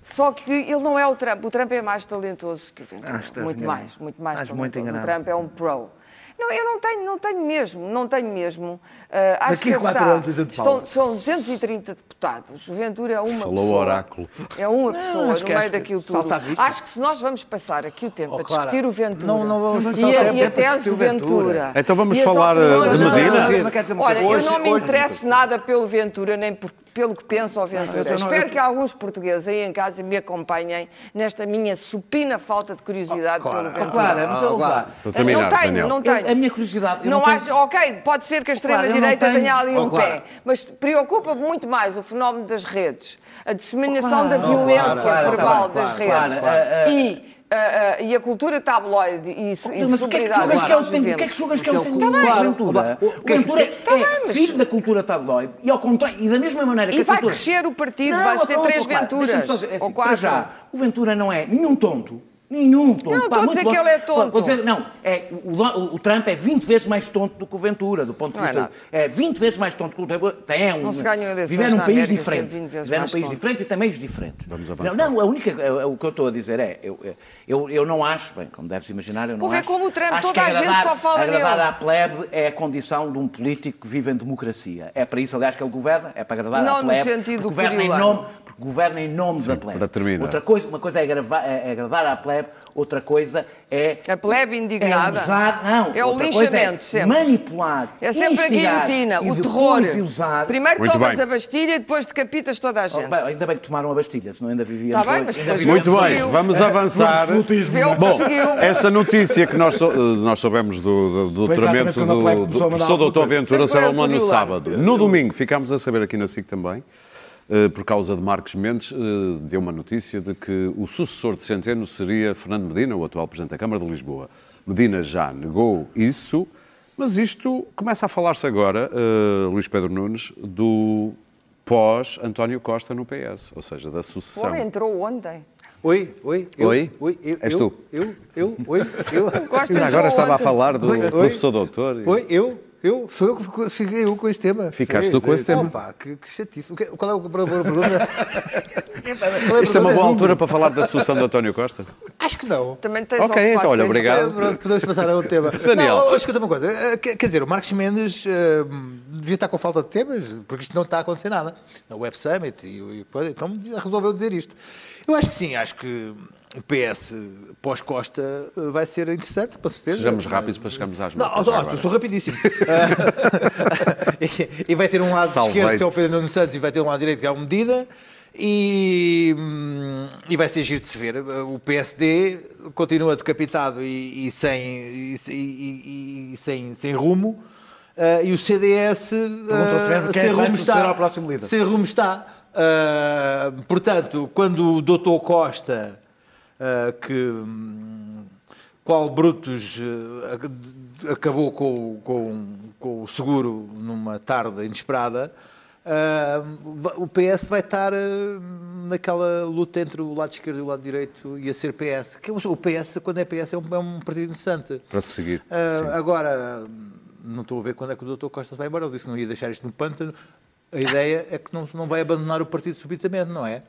Só que ele não é o Trump. O Trump é mais talentoso que o Ventura. Acho muito mais, muito mais muito talentoso. O enganado. Trump é um pro. Não, eu não tenho, não tenho mesmo, não tenho mesmo. Ah, acho Daqui que a quatro está, anos a gente estão- fala. são 230 deputados. O Ventura é uma Falou pessoa. o oráculo. É uma pessoa acho no que meio daquilo tudo. Acho que se nós vamos passar aqui o tempo Oh, a Clara, discutir o Ventura não- não vamos e, a, o e a tese Ventura. Então vamos falar, eh, de Medina? Não Olha, eu não me interesso nada pelo Ventura, nem por- pelo que penso ao Ventura. não, Espero eu- que alguns portugueses aí em casa me acompanhem nesta minha supina falta de curiosidade Oh, Clara, pelo oh, Ventura. Claro, mas eu Claro. lá. Para terminar, não tenho, Daniel. não tenho. A minha curiosidade. Não, tenho- acho, ok, pode ser que a Claro, não extrema-direita tenho- tenha ali Oh, um claro. pé, mas preocupa-me muito mais o fenómeno das redes, a disseminação Claro, da claro, violência claro, verbal claro, das claro, redes claro, e, ah, ah, e a cultura tabloide e, e Mas o que é que julgas que é o tempo? O que é que julgas que é o tempo? Tá bem. O Ventura, O- Ventura é filho da cultura tabloide e ao contrário, e da mesma maneira que E a vai cultura... crescer o partido, Não, vais ter três claro, Venturas, é assim, ou para quatro. já, o Ventura não é nenhum tonto. Nenhum tonto. Eu não estou a dizer que longe. ele é tonto. Dizer, não, é, o, o- o Trump é 20 vezes mais tonto do que o Ventura, do ponto de Não é vista. nada. É, 20 vezes mais tonto que o Ventura. Tem um, Não se ganham eleições Viver num país América diferente. sendo 20 vezes Viver num país tonto. diferente e tem meios diferentes. Vamos avançar. Não, não, a única, é- é o que eu estou a dizer é, eu, eu, eu não acho, bem, como deves imaginar, eu não Vou ver acho. como o Trump, acho toda que a gente agradar- só fala agradar nele. à plebe é a condição de um político que vive em democracia. É para isso, aliás, que ele governa, é para agradar Não à no plebe. sentido porque governa em nome, governa em nome da plebe. para terminar. Outra coisa, uma coisa é, agrava- é agradar à plebe outra coisa é. A plebe indignada. É usar, não. É o outra coisa linchamento, é sempre. Manipular. É sempre a guilhotina, o terror. Usar. Primeiro Muito tomas bem. a Bastilha e depois decapitas toda a Oh, gente. bem, ainda bem que tomaram a Bastilha, senão ainda vivia Tá bem, mas depois Muito bem, vamos avançar. O que Bom, essa notícia que nós, eh, nós soubemos do, do Foi doutoramento do, do alguma doutor coisa. Ventura Mas foi Salomão o no sábado. No domingo, ficámos a saber aqui na SIC também, por causa de Marcos Mendes, eh, deu uma notícia de que o sucessor de Centeno seria Fernando Medina, o atual Presidente da Câmara de Lisboa. Medina já negou isso, mas isto começa a falar-se agora, eh, Luís Pedro Nunes, do pós-António Costa no PS, ou seja, da O sucessão. homem entrou ontem. Oi, oi, eu, Oi? oi, eu, És eu, tu? Eu, eu, oi, eu. Costa Ainda agora estava a ontem. falar do Oi, oi. professor doutor. e- Oi, eu, eu, sou eu que fiquei eu com este tema. Ficaste tu com esse tema. Opa, que, que chatice. O que- qual é o [LAUGHS] qual é Isto é uma boa altura para falar da sucessão de António Costa? Acho que não. Também tens Ok, ocupado então, olha, obrigado. Podemos passar a outro tema. [LAUGHS] Daniel. Não, escuta uma coisa. eh, Quer dizer, o Marcos Mendes eh, devia estar com falta de temas, porque isto não está a acontecer nada. Na Web Summit, e, e, então resolveu dizer isto. Eu acho que sim, acho que o PS pós-Costa eh, vai ser interessante, para certeza. Sejamos rápidos para chegarmos às Não, notas ó, agora. sou rapidíssimo. Ah, [LAUGHS] [LAUGHS] e, vai ter um lado Salvei-te. esquerdo que é o Pedro Nuno Santos e vai ter um lado direito que é o Medida. E, hum, e vai ser giro de se ver. O PSD continua decapitado e, e sem, e, e- sem, sem rumo. E o CDS é sem rumo está. Sem rumo está. Portanto, quando o doutor Costa, que hum, qual Brutus eh, ac- acabou com, com, com o seguro numa tarde inesperada, va- o PS vai estar naquela luta entre o lado esquerdo e o lado direito e a ser PS. Que o PS, quando é PS, é um, é um partido interessante. Para seguir. Sim. agora, não estou a ver quando é que o Dr. Costa vai embora. Ele disse que não ia deixar isto no pântano. A ideia é que não, não vai abandonar o partido subitamente, não é?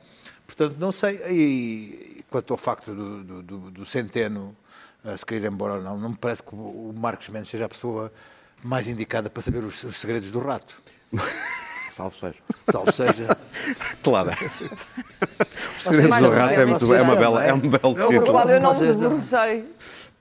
Portanto, não sei. E quanto ao facto do, do, do- do Centeno ah, se querer ir embora ou não, não me parece que o o Marcos Mendes seja a pessoa mais indicada para saber os, os segredos do rato. [LAUGHS] Salve seja. Salvo seja. [LAUGHS] Claro. Os segredos do rato é, muito, é, uma bela, é? é um belo o título. qual eu não me debrucei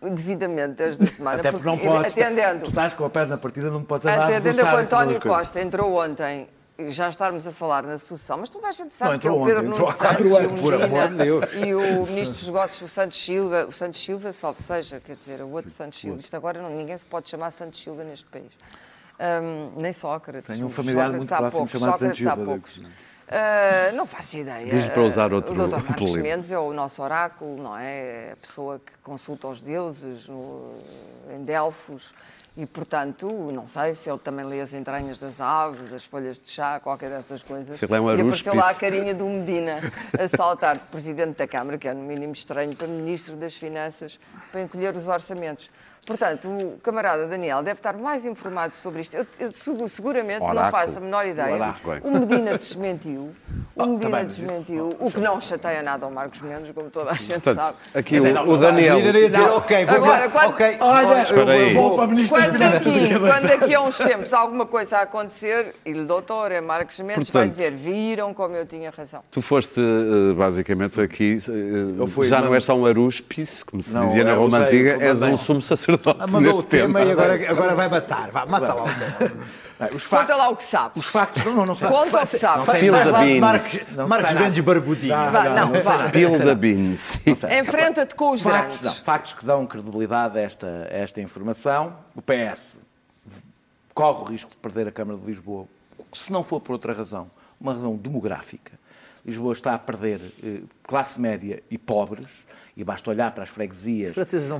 devidamente esta semana. Até porque não podes. Atendendo. Tu estás com a perna partida, não podes andar a Atendendo a que cima António. Costa entrou ontem, já estarmos a falar na sucessão, mas toda a gente sabe Não, que é o Pedro Nuno Santos e o anos, Medina e o Ministro dos Negócios, o Santos Silva, o Santos Silva, salve seja, quer dizer, o outro Santos Silva. Isto agora não, ninguém se pode chamar Santos Silva neste país. Ahm, nem Sócrates. Tenho um familiar Sócrates muito próximo chamado Santos Silva. Ah, não faço ideia. Diz para usar outro O Dr. Marcos. Mendes é o nosso oráculo, não é? É a pessoa que consulta os deuses no- em Delfos e, portanto, não sei se ele também lê as entranhas das aves, as folhas de chá, qualquer dessas coisas. Se ele é um e apareceu lá a carinha do Medina a [LAUGHS] saltar de Presidente da Câmara, que é no mínimo estranho, para Ministro das Finanças, para encolher os orçamentos. Portanto, o camarada Daniel deve estar mais informado sobre isto. Eu, eu segu- seguramente não faço a menor ideia. Oráculo. O Medina desmentiu. O [LAUGHS] Medina tá mas isso- desmentiu. O que não chateia nada ao Marcos Mendes, como toda a gente Portanto, sabe. aqui é o, não, o Daniel. Ok, vou Agora, quando- ok, Olha, Espera eu aí. vou para o Ministro das Quando Finanças. daqui, quando daqui a uns tempos alguma coisa a acontecer, e o doutor é Marcos Mendes, vai Portanto- dizer, viram como eu tinha razão. Tu foste, eh, basicamente, aqui, eh, fui, já não és só um arúspice, como se Não, dizia na Roma Antiga, és um sumo sacerdote Ah, mandou neste o tema, tema. e agora, agora vai matar. Vá, mata lá o tema. Os Conta factos, lá o que sabes. os factos, não, não, não sei. Conta o que sabes. Spill the beans. Marcos, Não Marcos. Mendes Barbudinho. Não, não. Spill the beans. [LAUGHS] Enfrenta-te com os Factos, não, grandes. factos que dão credibilidade a esta, a esta informação. O PS corre o risco de perder a Câmara de Lisboa, se não for por outra razão, uma razão demográfica. Lisboa está a perder eh, classe média e pobres, e basta olhar para as freguesias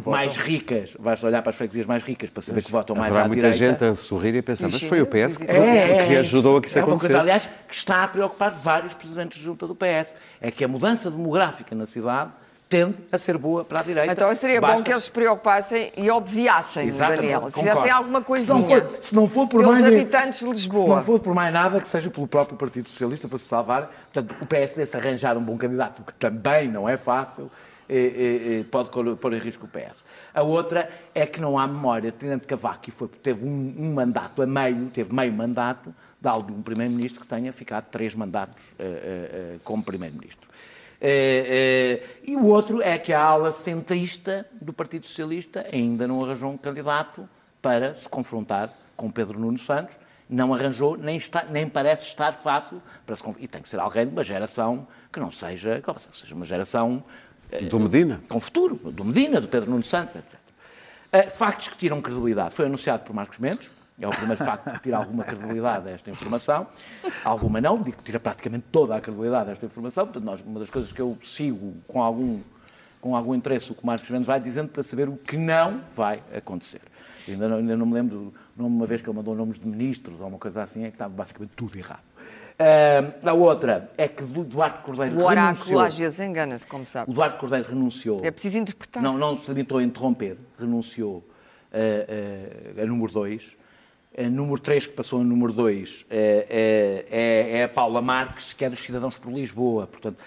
mais ricas, basta olhar para as freguesias mais ricas para saber que votam mais à muita direita. gente a sorrir e a pensar, mas foi o PS que, chineses, que ajudou a que isso é uma acontecesse. coisa, aliás, que está a preocupar vários presidentes de junta do PS. É que a mudança demográfica na cidade tende a ser boa para a direita. Então seria bom Basta- que eles se preocupassem e obviassem, Exatamente, Daniel. concordo. Fizessem alguma Se não coisinha. for, se não for por pelos mais habitantes de Se Lisboa. não for por mais nada, que seja pelo próprio Partido Socialista para se salvar. Portanto, o PSD se arranjar um bom candidato, o que também não é fácil, eh, eh, pode pôr em risco o PS. A outra é que não há memória. Tenente Cavaco foi, teve um, um mandato a meio, teve meio mandato, de algum primeiro-ministro que tenha ficado três mandatos eh, eh, eh, como primeiro-ministro. Eh, e o outro é que a ala centrista do Partido Socialista ainda não arranjou um candidato para se confrontar com Pedro Nuno Santos. Não arranjou, nem, está, nem parece estar fácil para se E tem que ser alguém de uma geração que não seja, que seja uma geração. Do Medina? Com futuro, do Medina, do Pedro Nuno Santos, etc. Uh, factos que tiram credibilidade. Foi anunciado por Marcos Mendes, é o primeiro facto que tira alguma credibilidade a esta informação. Alguma não, digo que tira praticamente toda a credibilidade a esta informação. Portanto, nós, uma das coisas que eu sigo com algum, com algum interesse o que Marcos Mendes vai dizendo para saber o que não vai acontecer. Ainda não, ainda não me lembro, uma vez que ele mandou nomes de ministros ou uma coisa assim, é que estava basicamente tudo errado. Uh, a outra é que Duarte Cordeiro o oráculo renunciou. às vezes engana-se, como sabe. O Duarte Cordeiro renunciou. É preciso interpretar. Não, não se limitou a interromper, renunciou uh, uh, a número 2 a número 3, que passou a número 2, é, é, é, a Paula Marques, que é dos Cidadãos por Lisboa. Portanto,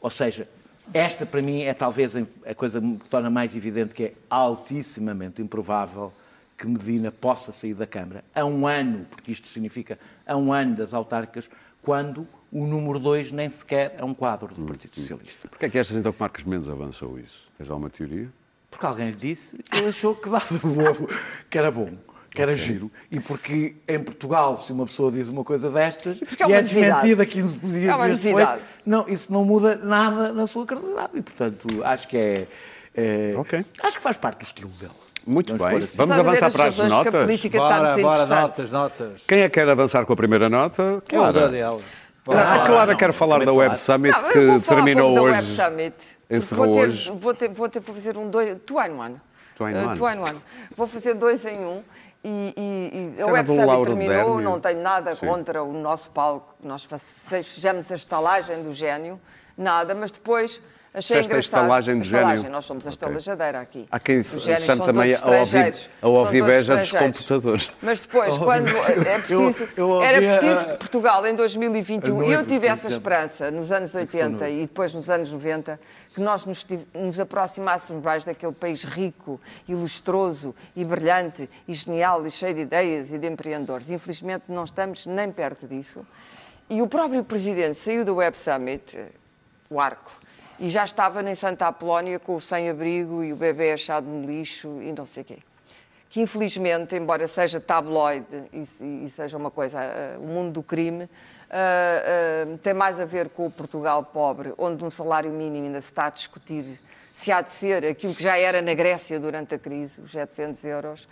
ou seja, esta para mim é talvez a coisa que torna mais evidente que é altissimamente improvável que Medina possa sair da Câmara a um ano, porque isto significa a um ano das autárquicas, quando o número 2 nem sequer é um quadro do Partido Socialista. Porquê é que achas então que Marcos Mendes avançou isso? Tens alguma teoria? Porque alguém lhe disse que ele achou que dava bom, que era bom que era okay. giro. E porque em Portugal, se uma pessoa diz uma coisa destas e, é, e é desmentida 15 dias é depois, não, isso não muda nada na sua credibilidade. E, portanto, acho que é, é okay. acho que faz parte do estilo dele. Muito Vamos bem. Assim. Vamos avançar para as notas? Bora, bora, notas, notas. Quem é que quer avançar com a primeira nota? Clara. Eu, Daniel. Ah, a Clara quer falar da Web Summit não, que terminou hoje. Web Summit. Encerrou vou ter, hoje. Vou, ter, vou ter para fazer um dois. Tu ano ano. Tu ano ano. Tu ano ano. Vou fazer dois em um. E, e, e a Web Summit terminou, Dérmio. não tenho nada Sim. contra o nosso palco, que nós sejamos a estalagem do gênio, nada, mas depois achei Disseste a engraçado. estalaagem do A estalagem, gênio. Nós somos a estalajadeira aqui. Há quem se chame também a ouvir, a ouvir beja dos computadores. Mas depois, [LAUGHS] quando é preciso, eu ouvi era preciso que Portugal em 2021, a e eu noiva, tivesse a esperança nos anos 80 e depois nos anos 90, que nós nos, nos aproximássemos mais daquele país rico, e lustroso e brilhante e genial e cheio de ideias e de empreendedores. Infelizmente não estamos nem perto disso. E o próprio presidente saiu do Web Summit, o arco, e já estava em Santa Apolónia com o sem-abrigo e o bebê achado no lixo e não sei o quê. Que infelizmente, embora seja tabloide e, e seja uma coisa, eh, o mundo do crime, eh, eh, tem mais a ver com o Portugal pobre, onde um salário mínimo ainda se está a discutir se há de ser aquilo que já era na Grécia durante a crise, os 700 euros.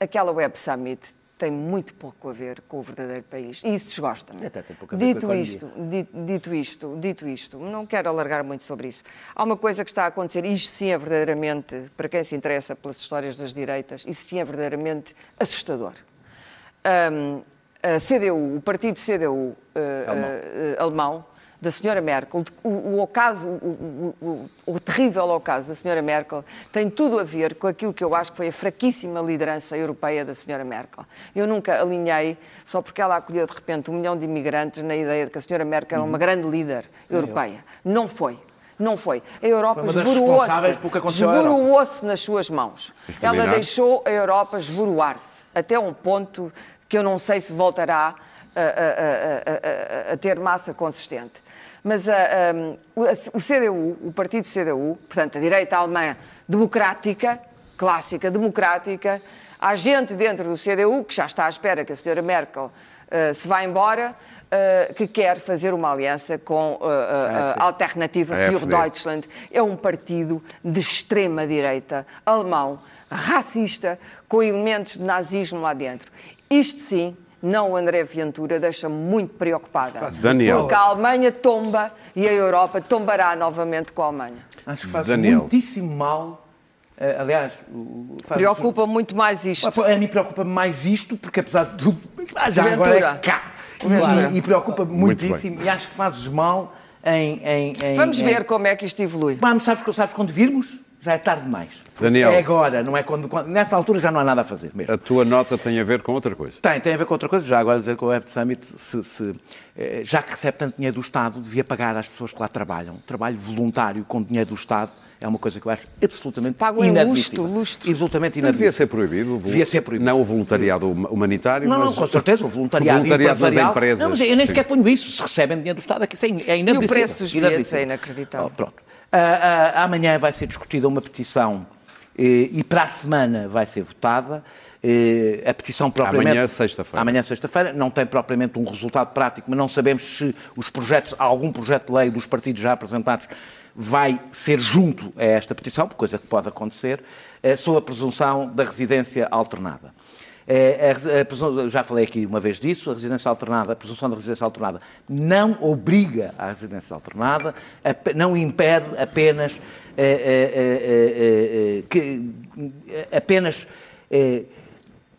Aquela Web Summit tem muito pouco a ver com o verdadeiro país. E isso desgosta-me. Até tem pouco a ver com a Dito isto, dito, dito isto, dito isto, não quero alargar muito sobre isso. Há uma coisa que está a acontecer, e isto sim é verdadeiramente, para quem se interessa pelas histórias das direitas, isso sim é verdadeiramente assustador. Hum, a CDU, o partido CDU eh, eh, alemão, da senhora Merkel, o, o, ocaso, o, o- o- terrível ocaso da senhora Merkel tem tudo a ver com aquilo que eu acho que foi a fraquíssima liderança europeia da senhora Merkel. Eu nunca alinhei, só porque ela acolheu de repente um milhão de imigrantes, na ideia de que a senhora Merkel era uma grande líder europeia. Não foi. Não foi. A Europa esboroou-se. Esboroou-se nas suas mãos. Ela deixou a Europa esboroar-se até um ponto que eu não sei se voltará a- a- a- a ter massa consistente. Mas a- a- o- a- o CDU, o partido CDU, portanto a direita alemã democrática, clássica democrática, há gente dentro do CDU que já está à espera que a senhora Merkel eh, se vá embora, eh, que quer fazer uma aliança com eh, a, Alternativa für. Deutschland. É um partido de extrema-direita alemão, racista, com elementos de nazismo lá dentro. Isto sim, não o André Ventura deixa muito preocupada. Daniel. Porque a Alemanha tomba e a Europa tombará novamente com a Alemanha. Acho que faz Daniel. muitíssimo mal. eh, aliás, Preocupa muito mais isto. A mim preocupa mais isto, porque apesar de tudo, [LAUGHS] ah, já Ventura. agora é cá. Ventura. E, e preocupa Muito muitíssimo. E acho que fazes mal em. em- em- Vamos em- ver como é que isto evolui. Vamos, sabes, sabes quando virmos? Já é tarde demais. Daniel. É agora, não é quando, quando- Nessa altura já não há nada a fazer mesmo. A tua nota tem a ver com outra coisa. Tem, tem a ver com outra coisa. Já agora dizer que o Web Summit, se, se, eh, já que recebe tanto dinheiro do Estado, devia pagar às pessoas que lá trabalham. Trabalho voluntário com dinheiro do Estado é uma coisa que eu acho absolutamente em inadmissível. lustro, lustro. Absolutamente Não devia inadmissível. ser proibido. o vol- Devia ser proibido. Não o voluntariado hum- humanitário, Não, mas não, com certeza, o voluntariado, o voluntariado das empresarial. empresas. Não, mas eu nem Sim. sequer ponho isso. Se recebem dinheiro do Estado, é que isso é in- é inadmissível. preço dos bilhetes Inadmissível. é inacreditável. Oh, pronto. Ah, ah, amanhã vai ser discutida uma petição eh, e para a semana vai ser votada. Eh, a petição propriamente... Amanhã, sexta-feira. Amanhã, sexta-feira. Não tem propriamente um resultado prático, mas não sabemos se os projetos, algum projeto de lei dos partidos já apresentados vai ser junto a esta petição, coisa que pode acontecer, eh, sob a presunção da residência alternada. Eh, a resi- a presunção- já falei aqui uma vez disso, a residência alternada, a presunção da residência alternada não obriga à residência alternada, ap- não impede apenas eh, eh, que apenas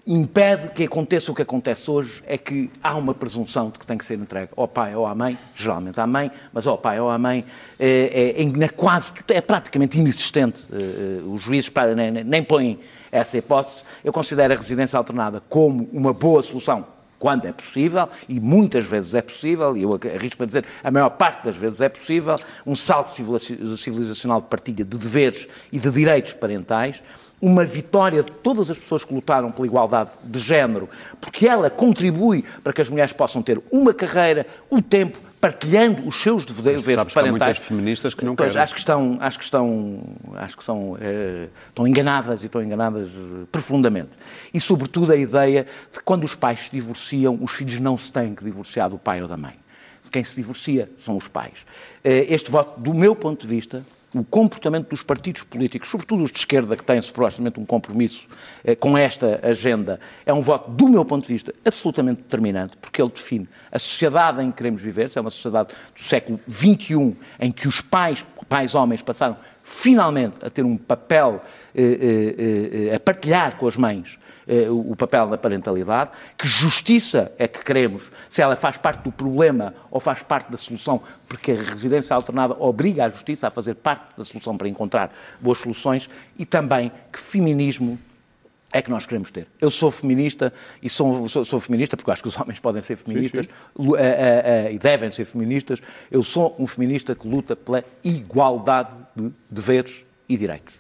impede que aconteça o que acontece hoje, é que há uma presunção de que tem que ser entregue ao pai ou à mãe, geralmente à mãe, mas ao pai ou à mãe, é, é, é quase, é praticamente inexistente. Os juízes nem- nem põem essa hipótese. Eu considero a residência alternada como uma boa solução quando é possível, e muitas vezes é possível, e eu arrisco a dizer, a maior parte das vezes é possível, um salto civiliza- civilizacional de partilha de deveres e de direitos parentais, uma vitória de todas as pessoas que lutaram pela igualdade de género, porque ela contribui para que as mulheres possam ter uma carreira, o tempo, partilhando os seus deveres sabes que há parentais. muitas feministas que não Pois, querem. Acho que estão, acho que estão, acho que são, eh, estão enganadas e estão enganadas eh, profundamente. E, sobretudo, a ideia de que quando os pais se divorciam, os filhos não se têm que divorciar do pai ou da mãe. Quem se divorcia são os pais. Eh, Este voto, do meu ponto de vista, o comportamento dos partidos políticos, sobretudo os de esquerda, que têm supostamente um compromisso eh, com esta agenda, é um voto, do meu ponto de vista, absolutamente determinante, porque ele define a sociedade em que queremos viver, se é uma sociedade do século XXI, em que os pais, pais homens, passaram finalmente a ter um papel, eh, eh, eh, a partilhar com as mães eh, o o papel da parentalidade, que justiça é que queremos, se ela faz parte do problema ou faz parte da solução, porque a residência alternada obriga a justiça a fazer parte da solução para encontrar boas soluções, e também que feminismo é que nós queremos ter. Eu sou feminista e sou, sou, sou feminista porque acho que os homens podem ser feministas lu- eh, eh, eh, e devem ser feministas. Eu sou um feminista que luta pela igualdade de deveres e direitos.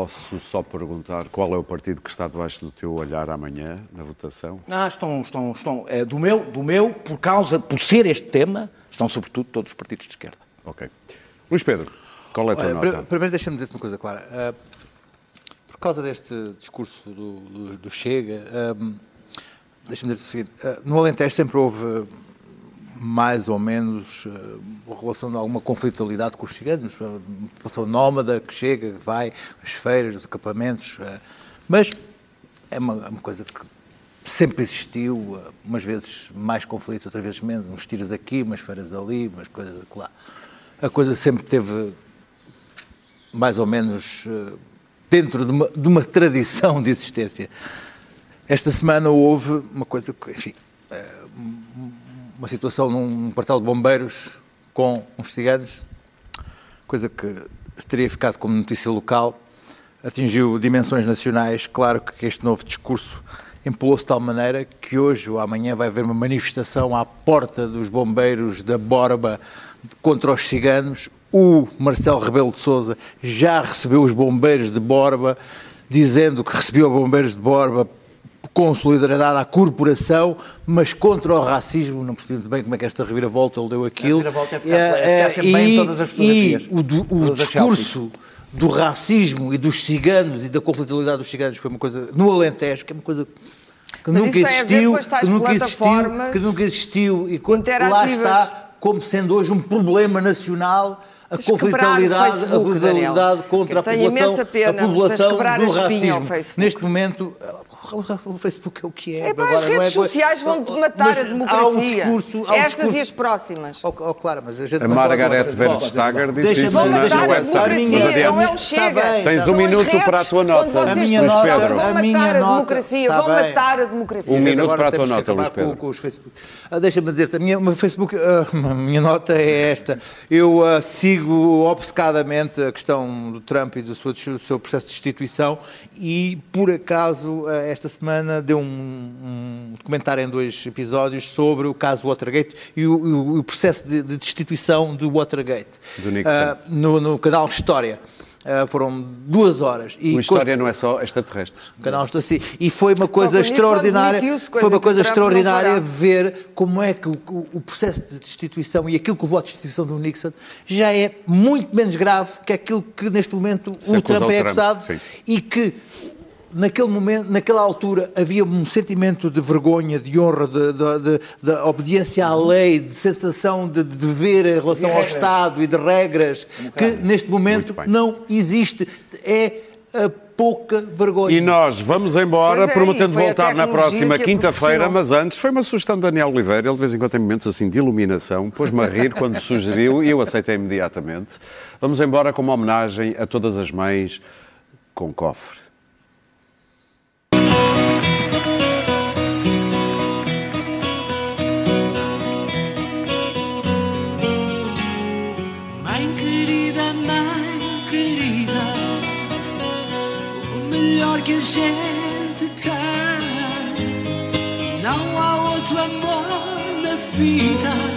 Posso só perguntar qual é o partido que está debaixo do teu olhar amanhã na votação? Ah, estão, estão, estão é, do meu, do meu, por causa, por ser este tema, estão sobretudo todos os partidos de esquerda. Ok. Luís Pedro, qual é a tua Olha, nota? pri- Primeiro deixa-me dizer uma coisa clara. Ah, por causa deste discurso do, do- do Chega, ah, deixa-me dizer o seguinte. ah, no Alentejo sempre houve mais ou menos uma relação de alguma conflitualidade com os ciganos. ah, Uma população nómada que chega, que vai, as feiras, os acampamentos. ah, mas é uma, é uma coisa que sempre existiu, umas vezes mais conflitos, outras vezes menos, uns tiros aqui, umas feiras ali, umas coisas lá. A coisa sempre teve mais ou menos eh, dentro de uma, de uma tradição de existência. Esta semana houve uma coisa que, enfim, eh, uma situação num quartel de bombeiros com uns ciganos, coisa que teria ficado como notícia local, atingiu dimensões nacionais. Claro que este novo discurso empolou-se de tal maneira que hoje ou amanhã vai haver uma manifestação à porta dos bombeiros da Borba contra os ciganos. O Marcelo Rebelo de Sousa já recebeu os bombeiros de Borba, dizendo que recebeu bombeiros de Borba com solidariedade à corporação, mas contra o racismo. Não percebi muito bem como é que esta reviravolta ele deu aquilo. reviravolta é ficar- é ficar sempre bem em e- todas as fotografias. E o, do- o discurso do racismo e dos ciganos e da conflitualidade dos ciganos foi uma coisa no Alentejo, que é uma coisa que Mas nunca a existiu, que nunca existiu, que nunca existiu e quando lá está como sendo hoje um problema nacional a que conflitualidade, a Daniel. contra a população, a que população do a racismo. Neste momento, o Facebook é o que é. É, pá, as Agora, não redes é- sociais vão-te matar Mas a democracia. Há um discurso, há um Estas discurso- e as próximas. Oh, oh, claro, mas a gente A Margaret Verstager disse isso Vão na, matar no a website. não é o Está Chega. bem, Tens um minuto para a tua nota, A minha nota- a vão matar a democracia, vão matar a democracia. Um minuto Agora para a tua temos que nota, acabar Luís Pedro. Com, com os Facebook. Ah, Deixa-me dizer-te, a minha, Facebook, ah, [LAUGHS] a minha nota é esta. Eu ah, sigo obcecadamente a questão do Trump e do seu, do seu processo de destituição e, por acaso, ah, esta semana deu um, um documentário em dois episódios sobre o caso Watergate e o, o- o processo de, de destituição do Watergate. Do Nixon. Ah, no, no canal História. Ah, foram duas horas. E A história não é só extraterrestres. o canal está assim. E foi uma coisa o extraordinária, demitiu-se, foi coisa uma coisa o Trump extraordinária ver como é que o, o- o processo de destituição e aquilo que levou à destituição do Nixon já é muito menos grave que aquilo que neste momento Se o Trump o é Trump, acusado sim. e que naquele momento, naquela altura, havia um sentimento de vergonha, de honra, de, de- de- de obediência à lei, de sensação de, de dever em relação ao Estado e de regras, que neste momento não existe. É a pouca vergonha. E nós vamos embora, é, prometendo voltar na próxima quinta-feira, mas antes foi uma sugestão de Daniel Oliveira, ele de vez em quando tem momentos assim de iluminação, pôs-me a rir quando sugeriu e eu aceitei imediatamente. Vamos embora com uma homenagem a todas as mães com cofre. Gente tem. Não há outro amor na vida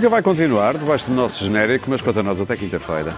música vai continuar debaixo do nosso genérico, mas quanto a nós até quinta-feira.